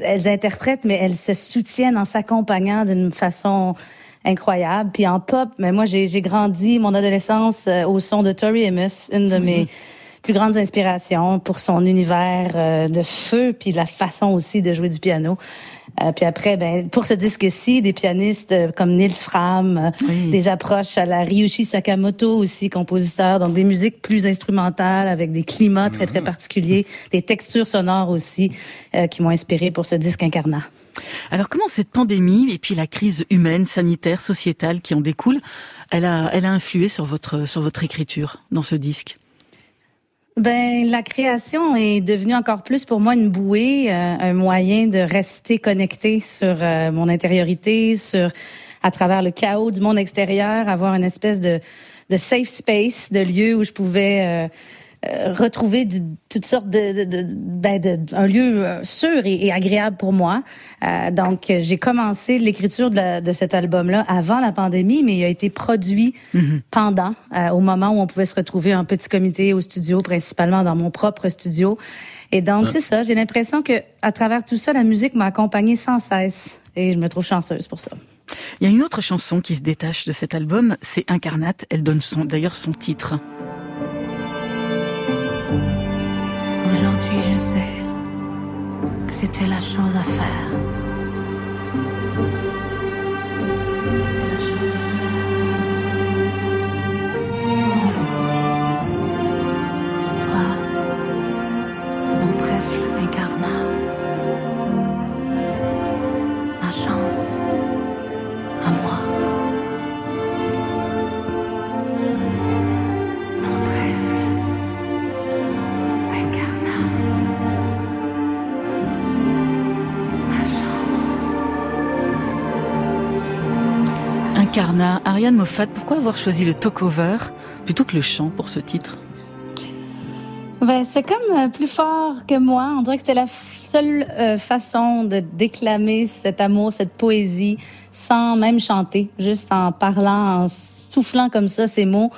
J: elles interprètent, mais elles se soutiennent en s'accompagnant d'une façon incroyable. Puis en pop, mais moi, j'ai grandi mon adolescence euh, au son de Tori Amos, une de mes plus grandes inspirations pour son univers euh, de feu, puis la façon aussi de jouer du piano. Euh, puis après, ben, pour ce disque-ci, des pianistes euh, comme Nils Fram, euh,
C: Oui.
J: des approches à la Ryushi Sakamoto aussi, compositeur, donc des musiques plus instrumentales avec des climats très, très particuliers, des textures sonores aussi euh, qui m'ont inspiré pour ce disque incarnat.
C: Alors, comment cette pandémie et puis la crise humaine, sanitaire, sociétale qui en découle, elle a, elle a influé sur votre, sur votre écriture dans ce disque?
J: Ben, la création est devenue encore plus pour moi une bouée, euh, un moyen de rester connecté sur euh, mon intériorité, sur à travers le chaos du monde extérieur, avoir une espèce de, de safe space, de lieu où je pouvais euh, retrouver d- toutes sortes de, de, de, ben, de- un lieu euh, sûr et, et agréable pour moi. Euh, donc, euh, j'ai commencé l'écriture de, de cet album-là avant la pandémie, mais il a été produit pendant, euh, au moment où on pouvait se retrouver en petit comité au studio, principalement dans mon propre studio. Et donc, c'est ça. J'ai l'impression que à travers tout ça, la musique m'a accompagnée sans cesse. Et je me trouve chanceuse pour ça.
C: Il y a une autre chanson qui se détache de cet album, c'est Incarnate. Elle donne son, d'ailleurs son titre.
K: Aujourd'hui, je sais que c'était la chose à faire. Incarnat,
C: Ariane Moffat, pourquoi avoir choisi le talk-over plutôt que le chant pour ce titre?
J: Ben, c'est comme euh, plus fort que moi. On dirait que c'était la seule euh, façon de déclamer cet amour, cette poésie, sans même chanter, juste en parlant, en soufflant comme ça ces mots.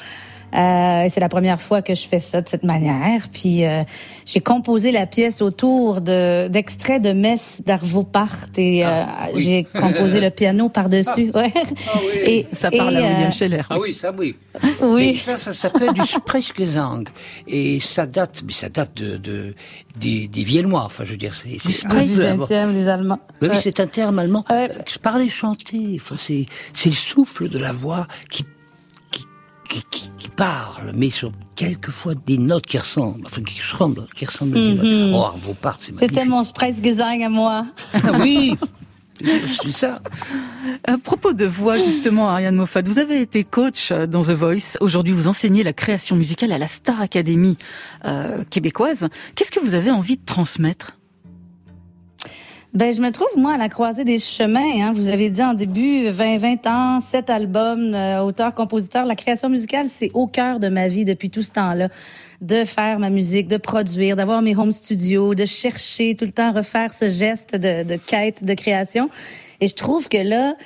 J: Euh, et c'est la première fois que je fais ça de cette manière. Puis euh, j'ai composé la pièce autour de d'extraits de messes d'Arvo Part et euh, j'ai composé le piano par-dessus. Ouais. Et
C: Ça parle
J: et,
C: à William
J: euh,
C: Scheller.
B: Ah oui, ça oui.
J: Oui.
B: Mais ça, ça s'appelle du Sprechgesang. Et ça date, mais ça date de, de des, des Viennois. Enfin, je veux dire, c'est,
J: Ah,
B: peu.
J: 20e, les Allemands.
B: Oui, oui,
J: Ouais.
B: c'est un terme allemand.
J: Ouais.
B: Parler, chanter, enfin, c'est, c'est le souffle de la voix qui, qui, qui, parle, mais sur quelquefois des notes qui ressemblent, enfin, qui ressemblent, qui ressemblent à des
J: Mhm.
B: notes. Oh, Arvo Part, c'est
J: C'était
B: magnifique.
J: mon Sprechgesang à moi.
B: Ah oui! C'est ça.
C: À propos de voix, justement, Ariane Moffat, vous avez été coach dans The Voice. Aujourd'hui, vous enseignez la création musicale à la Star Academy euh, québécoise. Qu'est-ce que vous avez envie de transmettre?
J: Ben, je me trouve, moi, à la croisée des chemins. Hein. Vous avez dit en début, 20, 20 ans, 7 albums, euh, auteur, compositeur. La création musicale, c'est au cœur de ma vie depuis tout ce temps-là. De faire ma musique, de produire, d'avoir mes home studios, de chercher tout le temps refaire ce geste de, de quête, de création. Et je trouve que là,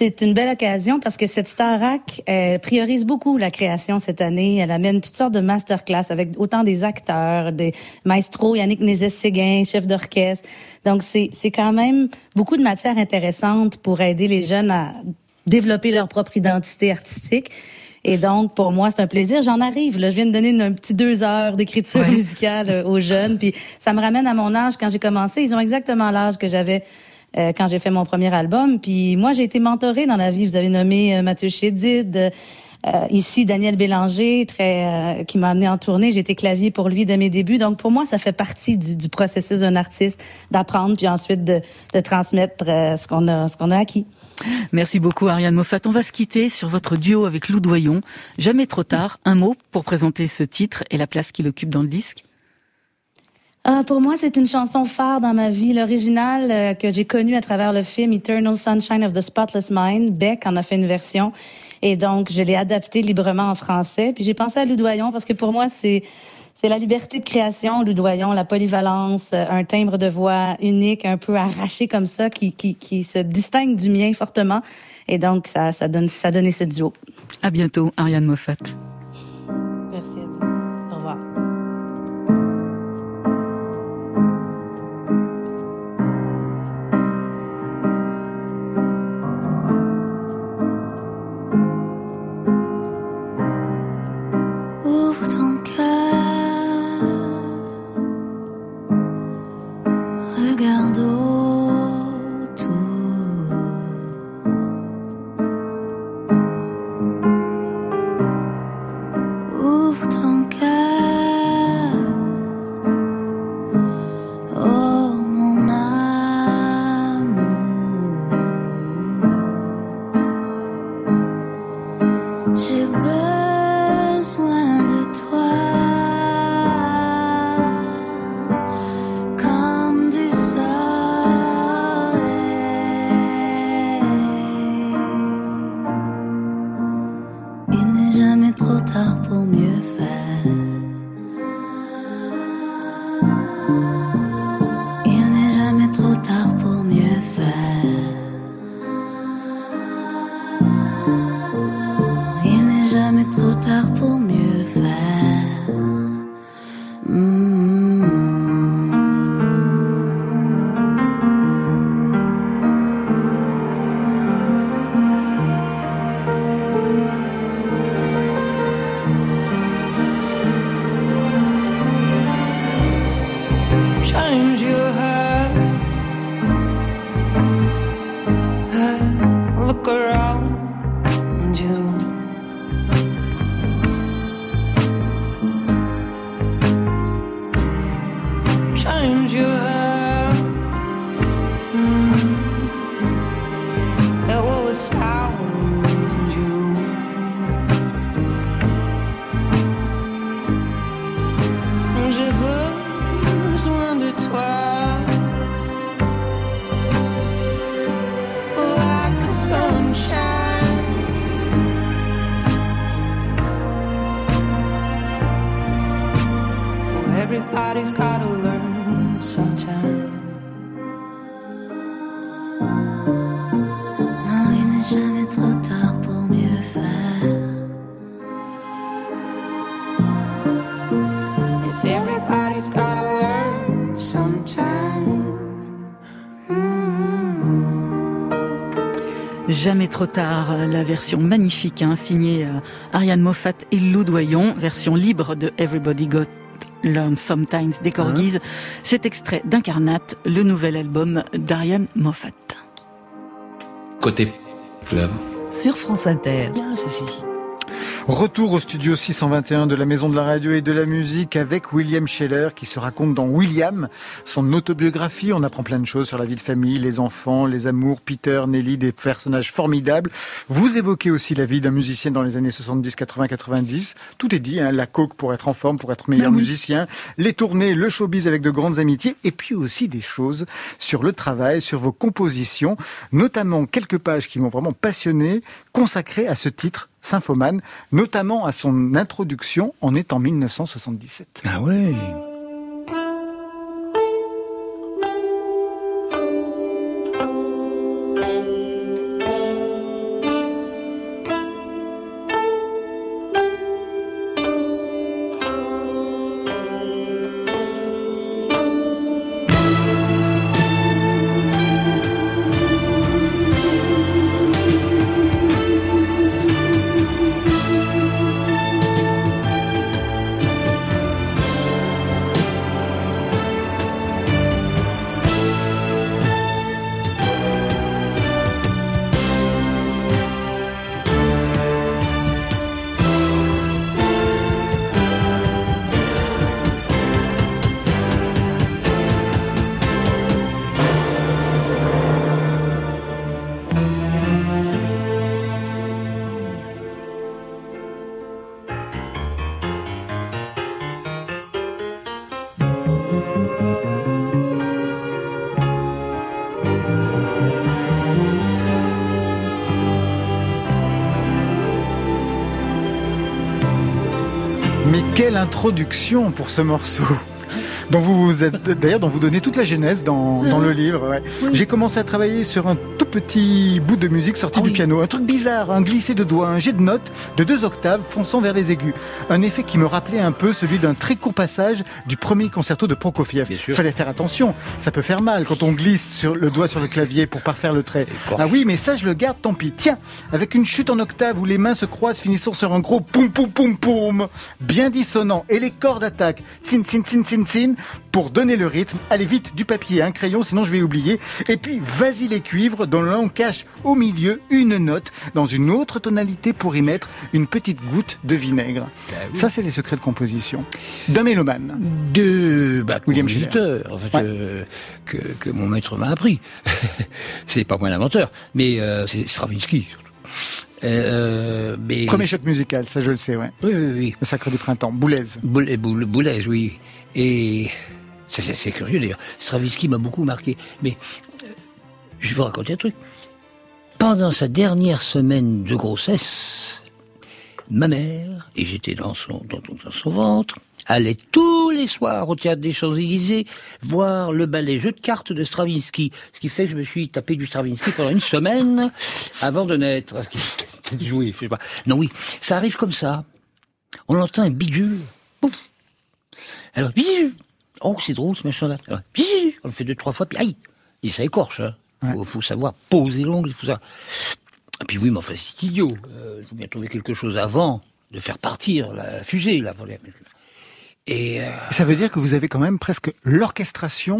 J: c'est une belle occasion parce que cette Starac elle priorise beaucoup la création cette année. Elle amène toutes sortes de masterclass avec autant des acteurs, des maestros, Yannick Nézet-Séguin, chef d'orchestre. Donc, c'est c'est quand même beaucoup de matière intéressante pour aider les jeunes à développer leur propre identité artistique. Et donc, pour moi, c'est un plaisir. J'en arrive. Là. Je viens de donner une- un petit deux heures d'écriture
C: Ouais.
J: musicale aux jeunes. Puis ça me ramène à mon âge quand j'ai commencé. Ils ont exactement l'âge que j'avais euh, quand j'ai fait mon premier album. Puis moi, j'ai été mentorée dans la vie. Vous avez nommé euh, Mathieu Chédid. euh, ici, Daniel Bélanger, très, euh, qui m'a amené en tournée. Été clavier pour lui dès mes débuts. Donc, pour moi, ça fait partie du, du processus d'un artiste d'apprendre puis ensuite de, de transmettre euh, ce qu'on a, ce qu'on a acquis.
C: Merci beaucoup Ariane Moffat. On va se quitter sur votre duo avec Lou Doyon. Jamais trop tard. Un mot pour présenter ce titre et la place qu'il occupe dans le disque.
J: Ah, pour moi, c'est une chanson phare dans ma vie. L'original euh, que j'ai connu à travers le film Eternal Sunshine of the Spotless Mind, Beck en a fait une version. Et donc, je l'ai adapté librement en français. Puis j'ai pensé à Loudoyon parce que pour moi, c'est c'est la liberté de création, Loudoyon, la polyvalence, euh, un timbre de voix unique, un peu arraché comme ça, qui, qui, qui se distingue du mien fortement. Et donc, ça, ça donne, ça donnait ce duo.
C: À bientôt, Ariane Moffat.
K: Jamais trop tard,
C: la version magnifique hein, signée euh, Ariane Moffat et Lou Doyon, version libre de Everybody Got Learn Sometimes des Corgis. Cet extrait d'Incarnate, le nouvel album d'Ariane Moffat.
I: Côté club.
D: Sur France Inter.
A: Retour au studio 621 de la Maison de la Radio et de la Musique avec William Scheller qui se raconte dans William, son autobiographie. On apprend plein de choses sur la vie de famille, les enfants, les amours, Peter, Nelly, des personnages formidables. Vous évoquez aussi la vie d'un musicien dans les années 70, 80, 90. Tout est dit, hein, la coke pour être en forme, pour être meilleur
C: oui.
A: musicien, les tournées, le showbiz avec de grandes amitiés et puis aussi des choses sur le travail, sur vos compositions, notamment quelques pages qui m'ont vraiment passionné, consacrées à ce titre, Symphomane, notamment à son introduction en est en 1977.
B: Ah ouais
A: introduction pour ce morceau dont vous êtes d'ailleurs dont vous donnez toute la genèse dans, dans le livre. ouais. J'ai commencé à travailler sur un petit bout de musique sorti du piano, un truc bizarre, un glissé de doigts, un jet de notes de deux octaves fonçant vers les aigus, un effet qui me rappelait un peu celui d'un très court passage du premier concerto de Prokofiev. Il fallait faire attention, ça peut faire mal quand on glisse sur le doigt sur le clavier pour parfaire le trait. Ah oui, mais ça je le garde, tant pis. Tiens, avec une chute en octave où les mains se croisent finissant sur un gros poum poum poum poum, bien dissonant, et les cordes attaquent, tsin tsin tsin tsin tsin, pour donner le rythme. Allez vite, du papier, un crayon, sinon je vais oublier. Et puis, vas-y les cuivres, dont l'on cache au milieu une note dans une autre tonalité pour y mettre une petite goutte de vinaigre. Ça, c'est les secrets de composition. D'un mélomane.
B: De bah,
A: William
B: en fait, euh, que, que mon maître m'a appris. c'est pas moi l'inventeur, mais euh, c'est Stravinsky surtout. Euh, mais...
A: Premier choc musical, ça je le sais, ouais.
B: Oui, oui, oui.
A: Le Sacre du Printemps, Boulez.
B: Boulez, Boulez, Boulez, oui. Et c'est- curieux d'ailleurs. Stravinsky m'a beaucoup marqué. Mais euh, je vais vous raconter un truc. Pendant sa dernière semaine de grossesse, ma mère, et j'étais dans son, dans, son ventre, allait tous les soirs au théâtre des Champs-Élysées voir le ballet jeu de cartes de Stravinsky. Ce qui fait que je me suis tapé du Stravinsky pendant une semaine avant de naître. Joué, je sais pas. Non, oui, ça arrive comme ça. On entend un bidule. Pouf. Alors, bidule. Oh, c'est drôle ce machin-là. On le fait deux, trois fois, puis aïe. Et ça écorche, hein. Faut, faut savoir poser l'ongle, il faut ça. Et puis oui, mais enfin, c'est idiot. Euh, il faut bien trouver quelque chose avant de faire partir la fusée, la volée. Et euh,
A: Ça veut dire que vous avez quand même presque l'orchestration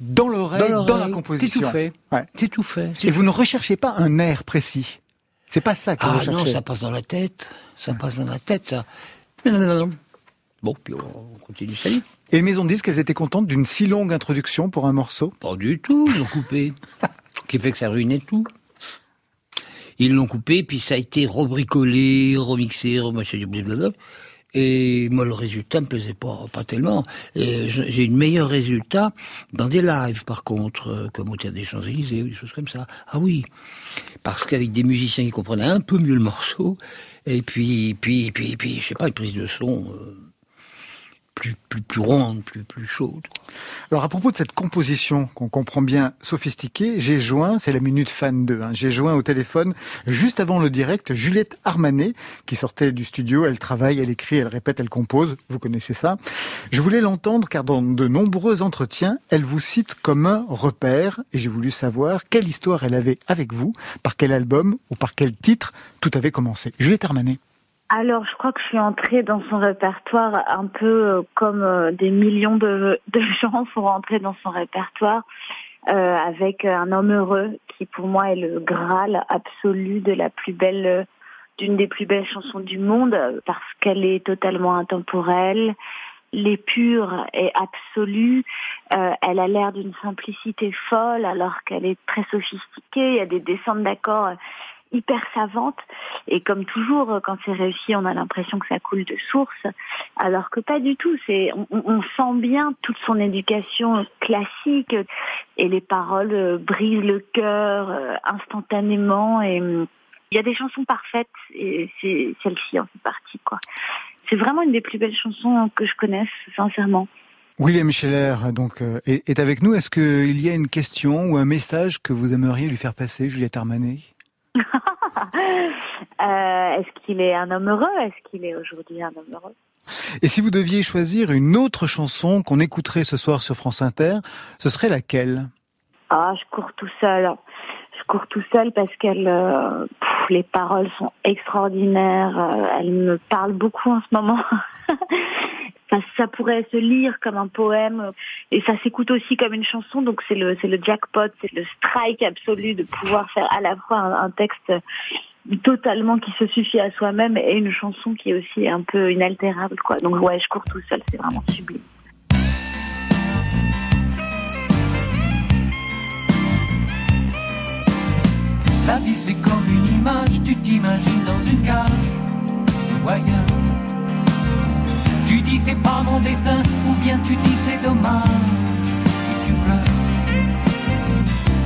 A: dans l'oreille,
B: Dans
A: dans, la composition.
B: C'est tout fait.
A: Ouais.
B: c'est tout fait.
A: Et vous ne recherchez pas un air précis. C'est pas ça que
B: Ah
A: vous
B: non,
A: cherchez.
B: ça passe dans la tête. Ça passe dans la tête, ça. Non, non, non, non. Bon, puis on continue sa vie.
A: Et les maisons disent qu'elles étaient contentes d'une si longue introduction pour un morceau?
B: Pas du tout, ils l'ont coupé. qui fait que ça ruinait tout. Ils l'ont coupé, puis ça a été rebricolé, remixé, remixé, blablabla. Et moi, le résultat me plaisait pas, pas tellement. J'ai eu de meilleurs résultats dans des lives, par contre, euh, comme au Théâtre des Champs-Élysées, ou des choses comme ça. Ah oui. Parce qu'avec des musiciens qui comprenaient un peu mieux le morceau, et puis, puis, puis, puis, je sais pas, une prise de son euh, plus, plus, plus ronde, plus, plus chaude.
A: Alors à propos de cette composition qu'on comprend bien sophistiquée, j'ai joint, c'est la minute fan 2, hein, j'ai joint au téléphone juste avant le direct Juliette Armanet qui sortait du studio, elle travaille, elle écrit, elle répète, elle compose, vous connaissez ça. Je voulais l'entendre car dans de nombreux entretiens, elle vous cite comme un repère et j'ai voulu savoir quelle histoire elle avait avec vous, par quel album ou par quel titre tout avait commencé. Juliette Armanet.
L: Alors, je crois que je suis entrée dans son répertoire un peu euh, comme euh, des millions de, gens sont rentrés dans son répertoire euh, avec un homme heureux qui, pour moi, est le graal absolu de la plus belle, euh, d'une des plus belles chansons du monde parce qu'elle est totalement intemporelle. L'épure est absolue. Euh, elle a l'air d'une simplicité folle alors qu'elle est très sophistiquée. Il y a des descentes d'accords hyper savantes. Et comme toujours, euh, quand c'est réussi, on a l'impression que ça coule de source, alors que pas du tout. C'est, on, sent bien toute son éducation classique et les paroles euh, brisent le cœur euh, instantanément. Et hum, il y a des chansons parfaites et c'est celle-ci en fait partie quoi. C'est vraiment une des plus belles chansons que je connaisse, sincèrement.
A: William Scheller donc est avec nous. Est-ce qu'il y a une question ou un message que vous aimeriez lui faire passer, Juliette Armanet?
L: Euh, est-ce qu'il est un homme heureux? Est-ce qu'il est aujourd'hui un homme heureux?
A: Et si vous deviez choisir une autre chanson qu'on écouterait ce soir sur France Inter, ce serait laquelle?
L: Ah, je cours tout seul. Je cours tout seul parce qu'elle, euh, les paroles sont extraordinaires. euh, elle me parle beaucoup en ce moment. ça, pourrait se lire comme un poème et ça s'écoute aussi comme une chanson. Donc c'est le, le jackpot, c'est le strike absolu de pouvoir faire à la fois un, un texte totalement qui se suffit à soi-même et une chanson qui est aussi un peu inaltérable, quoi. Donc ouais, je cours tout seul, c'est vraiment sublime.
E: La vie c'est comme une image, tu t'imagines dans une cage ailleurs. Tu dis c'est pas mon destin, ou bien tu dis c'est dommage, et tu pleures.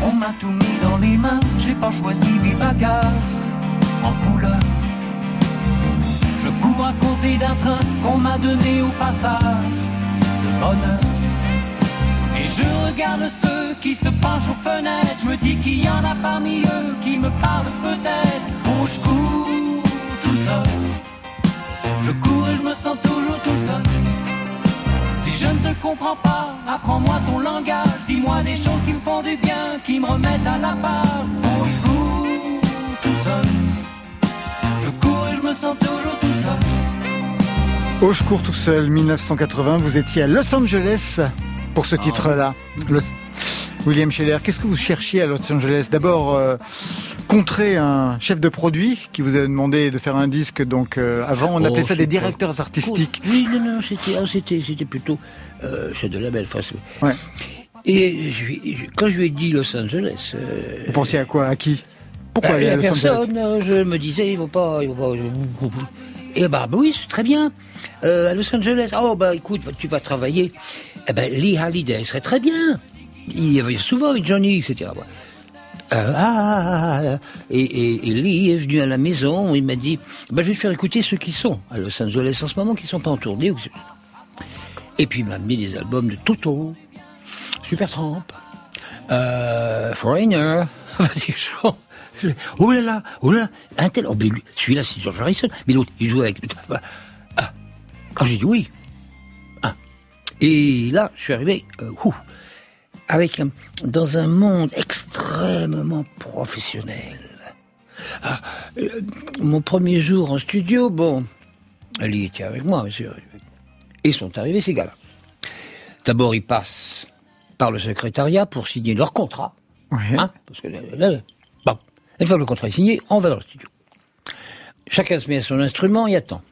E: On m'a tout mis dans les mains, j'ai pas choisi mes bagages Je cours vous raconter d'un train qu'on m'a donné au passage de bonheur. Et je regarde ceux qui se penchent aux fenêtres. Je me dis qu'il y en a parmi eux qui me parlent peut-être. Oh, je cours tout seul. Je cours et je me sens toujours tout seul. Si je ne te comprends pas, apprends-moi ton langage. Dis-moi des choses qui me font du bien, qui me remettent à la page. Oh,
A: Au je cours tout seul, 1980, vous étiez à Los Angeles pour ce titre-là. Los- William Scheller, qu'est-ce que vous cherchiez à Los Angeles? D'abord, euh, contrer un chef de produit qui vous a demandé de faire un disque. Donc, euh, avant, on
B: Oh,
A: appelait ça des directeurs artistiques.
B: Oui, non, non, c'était, ah, c'était, c'était plutôt euh, chef de label.
A: Ouais.
B: Et je lui- je- quand je lui ai dit Los Angeles, euh,
A: Vous pensiez à quoi? À qui? Pourquoi
B: bah, personne, euh, je me disais, il va pas, il va pas. Et bah, bah oui, c'est très bien. Euh, à Los Angeles, oh bah écoute, tu vas travailler. Eh ben, Lee Halliday serait très bien. Il y avait souvent avec Johnny, etc. Euh, ah, ah, ah, et, et, et Lee est venu à la maison, il m'a dit, bah, je vais te faire écouter ceux qui sont à Los Angeles en ce moment, qui sont pas en tournée. ou- Et puis il m'a mis des albums de Toto, Supertramp, euh, Foreigner, des gens. Oh là là, oh là là, un tel. Oh, celui-là, c'est George Harrison. Mais l'autre, il joue avec. Ah, ah j'ai dit oui. Ah. Et là, je suis arrivé, euh, ouh, avec un- dans un monde extrêmement professionnel. Ah, euh, mon premier jour en studio, bon, elle y était avec moi, sûr. Et sont arrivés ces gars-là. D'abord, ils passent par le secrétariat pour signer leur contrat. Hein, parce que là, là, bon, une fois que le contrat est signé, on va dans le studio. Chacun se met à son instrument et attend.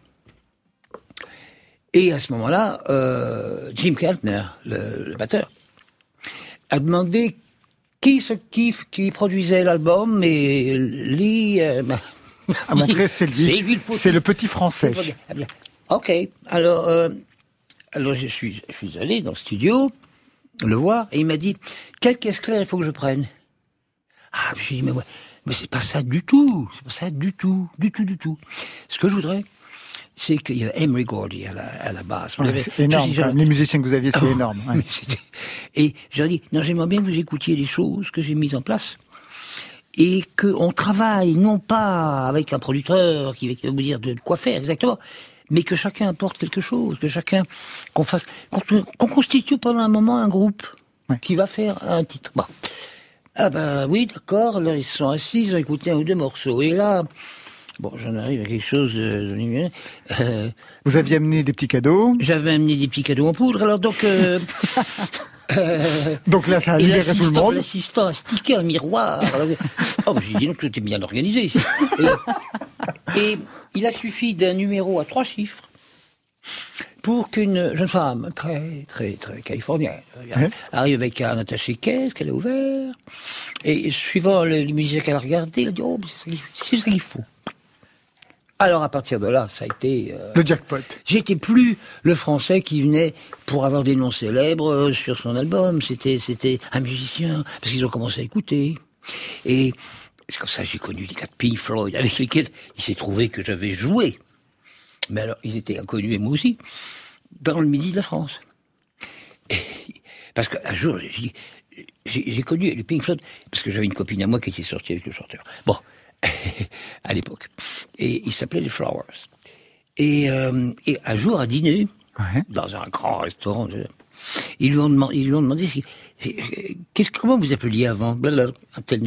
B: Et à ce moment-là, euh, Jim Keltner, le, le batteur, a demandé qui se kiffe, qui produisait l'album, et Lee euh, m'a
A: À montrer, c'est lui. C'est le petit français.
B: Ah. Ok, alors, euh, alors je suis, je suis allé dans le studio, le voir, et il m'a dit, quelle caisse claire il faut que je prenne? Ah, je lui ai dit, mais ouais, mais c'est pas ça du tout, c'est pas ça du tout, du tout, du tout. Ce que je voudrais, c'est qu'il y avait Emery Gordy à la, à la basse.
A: Ouais, c'est énorme. Les musiciens que vous aviez, c'est
B: Oh,
A: énorme. ouais.
B: Et je leur ai dit, non, j'aimerais bien que vous écoutiez les choses que j'ai mises en place et qu'on travaille non pas avec un producteur qui va vous dire de quoi faire exactement, mais que chacun apporte quelque chose, que chacun qu'on fasse, qu'on constitue pendant un moment un groupe qui va faire un titre. Bon. Ah bah oui, d'accord. Là, ils sont assis, ils ont écouté un ou deux morceaux. Et là, bon, j'en arrive à quelque chose de... de- euh,
A: Vous aviez amené des petits cadeaux.
B: J'avais amené des petits cadeaux en poudre. Alors donc... euh, euh,
A: Donc là, ça a libéré tout le monde.
B: L'assistant a stické un miroir. oh, j'ai dit non, tout est bien organisé ici. Et, et il a suffi d'un numéro à trois chiffres pour qu'une jeune femme très, très, très californienne arrive avec un attaché caisse qu'elle a ouvert. Et suivant le- les musiciens qu'elle a regardé, elle a dit Oh, c'est ça qu'il- faut. Alors à partir de là, ça a été. euh,
A: Le jackpot.
B: J'étais plus le français qui venait pour avoir des noms célèbres euh, sur son album. C'était, c'était un musicien, parce qu'ils ont commencé à écouter. Et c'est comme ça que j'ai connu les de Pink Floyd, avec lesquels il s'est trouvé que j'avais joué. Mais alors, ils étaient inconnus, et moi aussi, dans le midi de la France. Et- parce qu'un jour, j'ai connu les Pink Floyd, parce que j'avais une copine à moi qui était sortie avec le chanteur. Bon, à l'époque. Et il s'appelait les Flowers. Et, euh, et un jour, à dîner, dans un grand restaurant, ils lui ont demandé, ils lui ont demandé si- qu'est-ce, comment vous appeliez avant?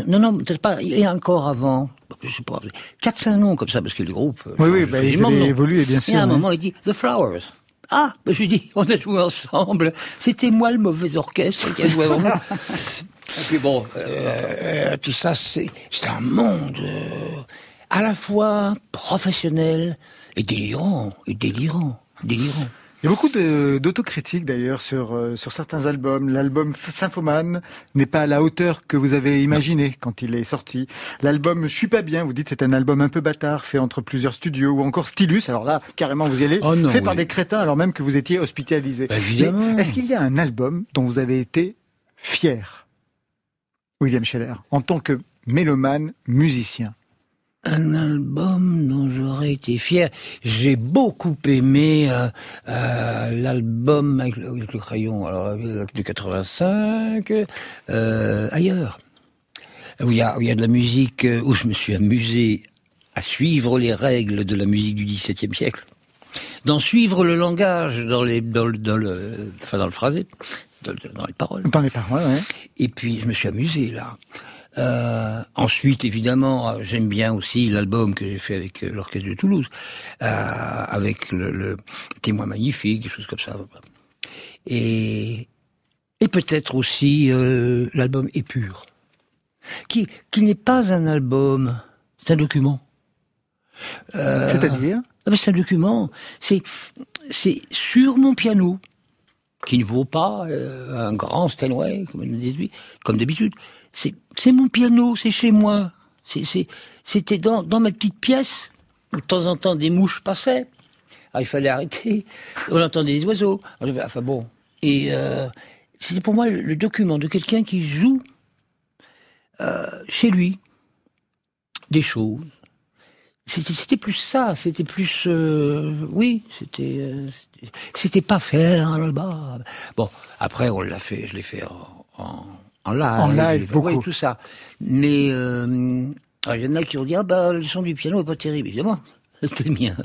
B: Non, non, peut-être pas. Et encore avant. Je sais pas. Quatre, cinq noms comme ça, parce que les groupes. euh,
A: Oui, oui, bah, ils avaient évolué, bien
B: Et
A: sûr,
B: à un moment, il dit The Flowers. Ah, ben, je lui dis, on a joué ensemble. C'était moi le mauvais orchestre qui a joué avant moi. Et puis bon, euh, tout ça, c'est c'est un monde euh, à la fois professionnel et délirant, et délirant, délirant.
A: Il y a beaucoup d'autocritique d'ailleurs sur, euh, sur certains albums. L'album Symphoman n'est pas à la hauteur que vous avez imaginé quand il est sorti. L'album Je suis pas bien, vous dites c'est un album un peu bâtard fait entre plusieurs studios ou encore Stylus. Alors là, carrément vous y allez.
B: Oh non,
A: fait par des crétins alors même que vous étiez hospitalisé.
B: Bah,
A: Est-ce qu'il y a un album dont vous avez été fier, William Scheller, en tant que mélomane, musicien?
B: Un album dont j'aurais été fier. J'ai beaucoup aimé euh, euh, l'album avec, le avec le crayon alors, avec- de 85, euh, ailleurs. Où il y, a, où il y a de la musique, euh, où je me suis amusé à suivre les règles de la musique du XVIIe siècle. D'en suivre le langage dans, les, dans, le, dans, le, enfin dans le phrasé, dans, dans les paroles.
A: Dans les paroles, ouais.
B: Et puis, je me suis amusé, là. Euh, ensuite, évidemment, j'aime bien aussi l'album que j'ai fait avec euh, l'Orchestre de Toulouse, euh, avec le, le Témoin magnifique, des choses comme ça. Et, et peut-être aussi euh, l'album Épure, qui, qui n'est pas un album, c'est un document. Euh,
A: C'est-à-dire?
B: ah ben, C'est un document, c'est c'est sur mon piano, qui ne vaut pas euh, un grand Steinway, comme d'habitude. C'est mon piano, c'est chez moi. C'était dans, ma petite pièce, où de temps en temps des mouches passaient. Ah, il fallait arrêter. On entendait des oiseaux. Enfin bon. Et euh, c'était pour moi le, document de quelqu'un qui joue euh, chez lui des choses. C'était plus ça, c'était plus... euh, oui, c'était... c'était- pas faire un album. Bon, après, on l'a fait, je l'ai fait en, en live.
A: En beaucoup.
B: oui, tout ça. Mais euh, il y en a qui ont dit, ah bah, le son du piano est pas terrible. Évidemment, c'était le mien.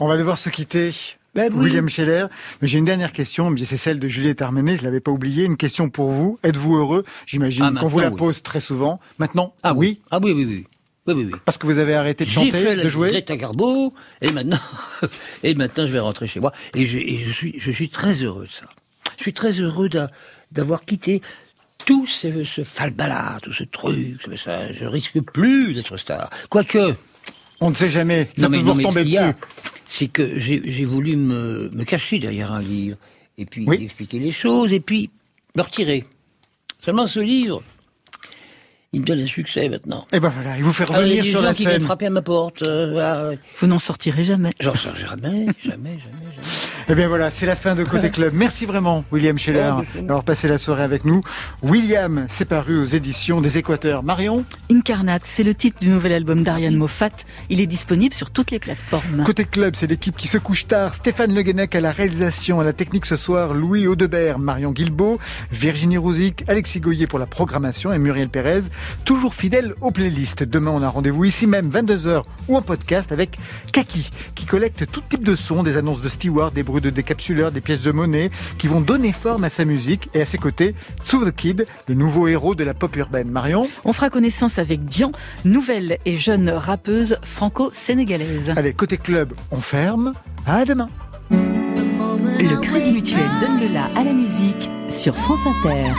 A: On va devoir se quitter.
B: Ben oui.
A: William Scheller. Mais j'ai une dernière question, mais c'est celle de Juliette Armenet, je l'avais pas oubliée. Une question pour vous. Êtes-vous heureux? J'imagine
B: Ah,
A: qu'on vous la
B: oui.
A: pose très souvent. Maintenant
B: Ah oui Ah oui, oui, oui. Oui, oui, oui.
A: Parce que vous avez arrêté de chanter,
B: fait la
A: de jouer?
B: Greta Garbo, et maintenant, et maintenant je vais rentrer chez moi. Et je, et je suis, je suis très heureux de ça. Je suis très heureux d'a- d'avoir quitté tout ce, ce falbala, tout ce truc. Ça, je risque plus d'être star. Quoique.
A: On ne sait jamais. Ça peut vous
B: non, mais
A: retomber
B: qu'il y a,
A: dessus.
B: C'est que j'ai j'ai voulu me, me cacher derrière un livre, et puis
A: Oui.
B: expliquer les choses, et puis me retirer. Seulement ce livre, il me donne un succès maintenant.
A: Et ben voilà, il vous fait
B: Ah, il y a
A: revenir
B: des
A: sur la
B: qui frapper à ma porte. euh, voilà.
C: Vous n'en sortirez jamais.
B: J'en sors jamais, jamais, jamais, jamais.
A: Eh bien voilà, c'est la fin de Côté Club. Merci vraiment, William Scheller, d'avoir passé la soirée avec nous. William, c'est paru aux éditions des Équateurs. Marion
C: Incarnate, c'est le titre du nouvel album d'Ariane Moffat. Il est disponible sur toutes les plateformes.
A: Côté club, c'est l'équipe qui se couche tard. Stéphane Le Guenec à la réalisation, à la technique ce soir, Louis Audebert, Marion Guilbeault, Virginie Rouzic, Alexis Goyer pour la programmation et Muriel Pérez, toujours fidèle aux playlists. Demain, on a rendez-vous ici même, 22h ou en podcast avec Kaki, qui collecte tout type de sons, des annonces de steward, des bruits de décapsuleurs, des pièces de monnaie, qui vont donner forme à sa musique. Et à ses côtés, Tsu the Kid, le nouveau héros de la pop urbaine. Marion
C: On fera connaissance avec Dian, nouvelle et jeune rappeuse franco-sénégalaise.
A: Allez, côté club, on ferme. À demain
D: Le Crédit Mutuel donne le la à la musique sur France Inter.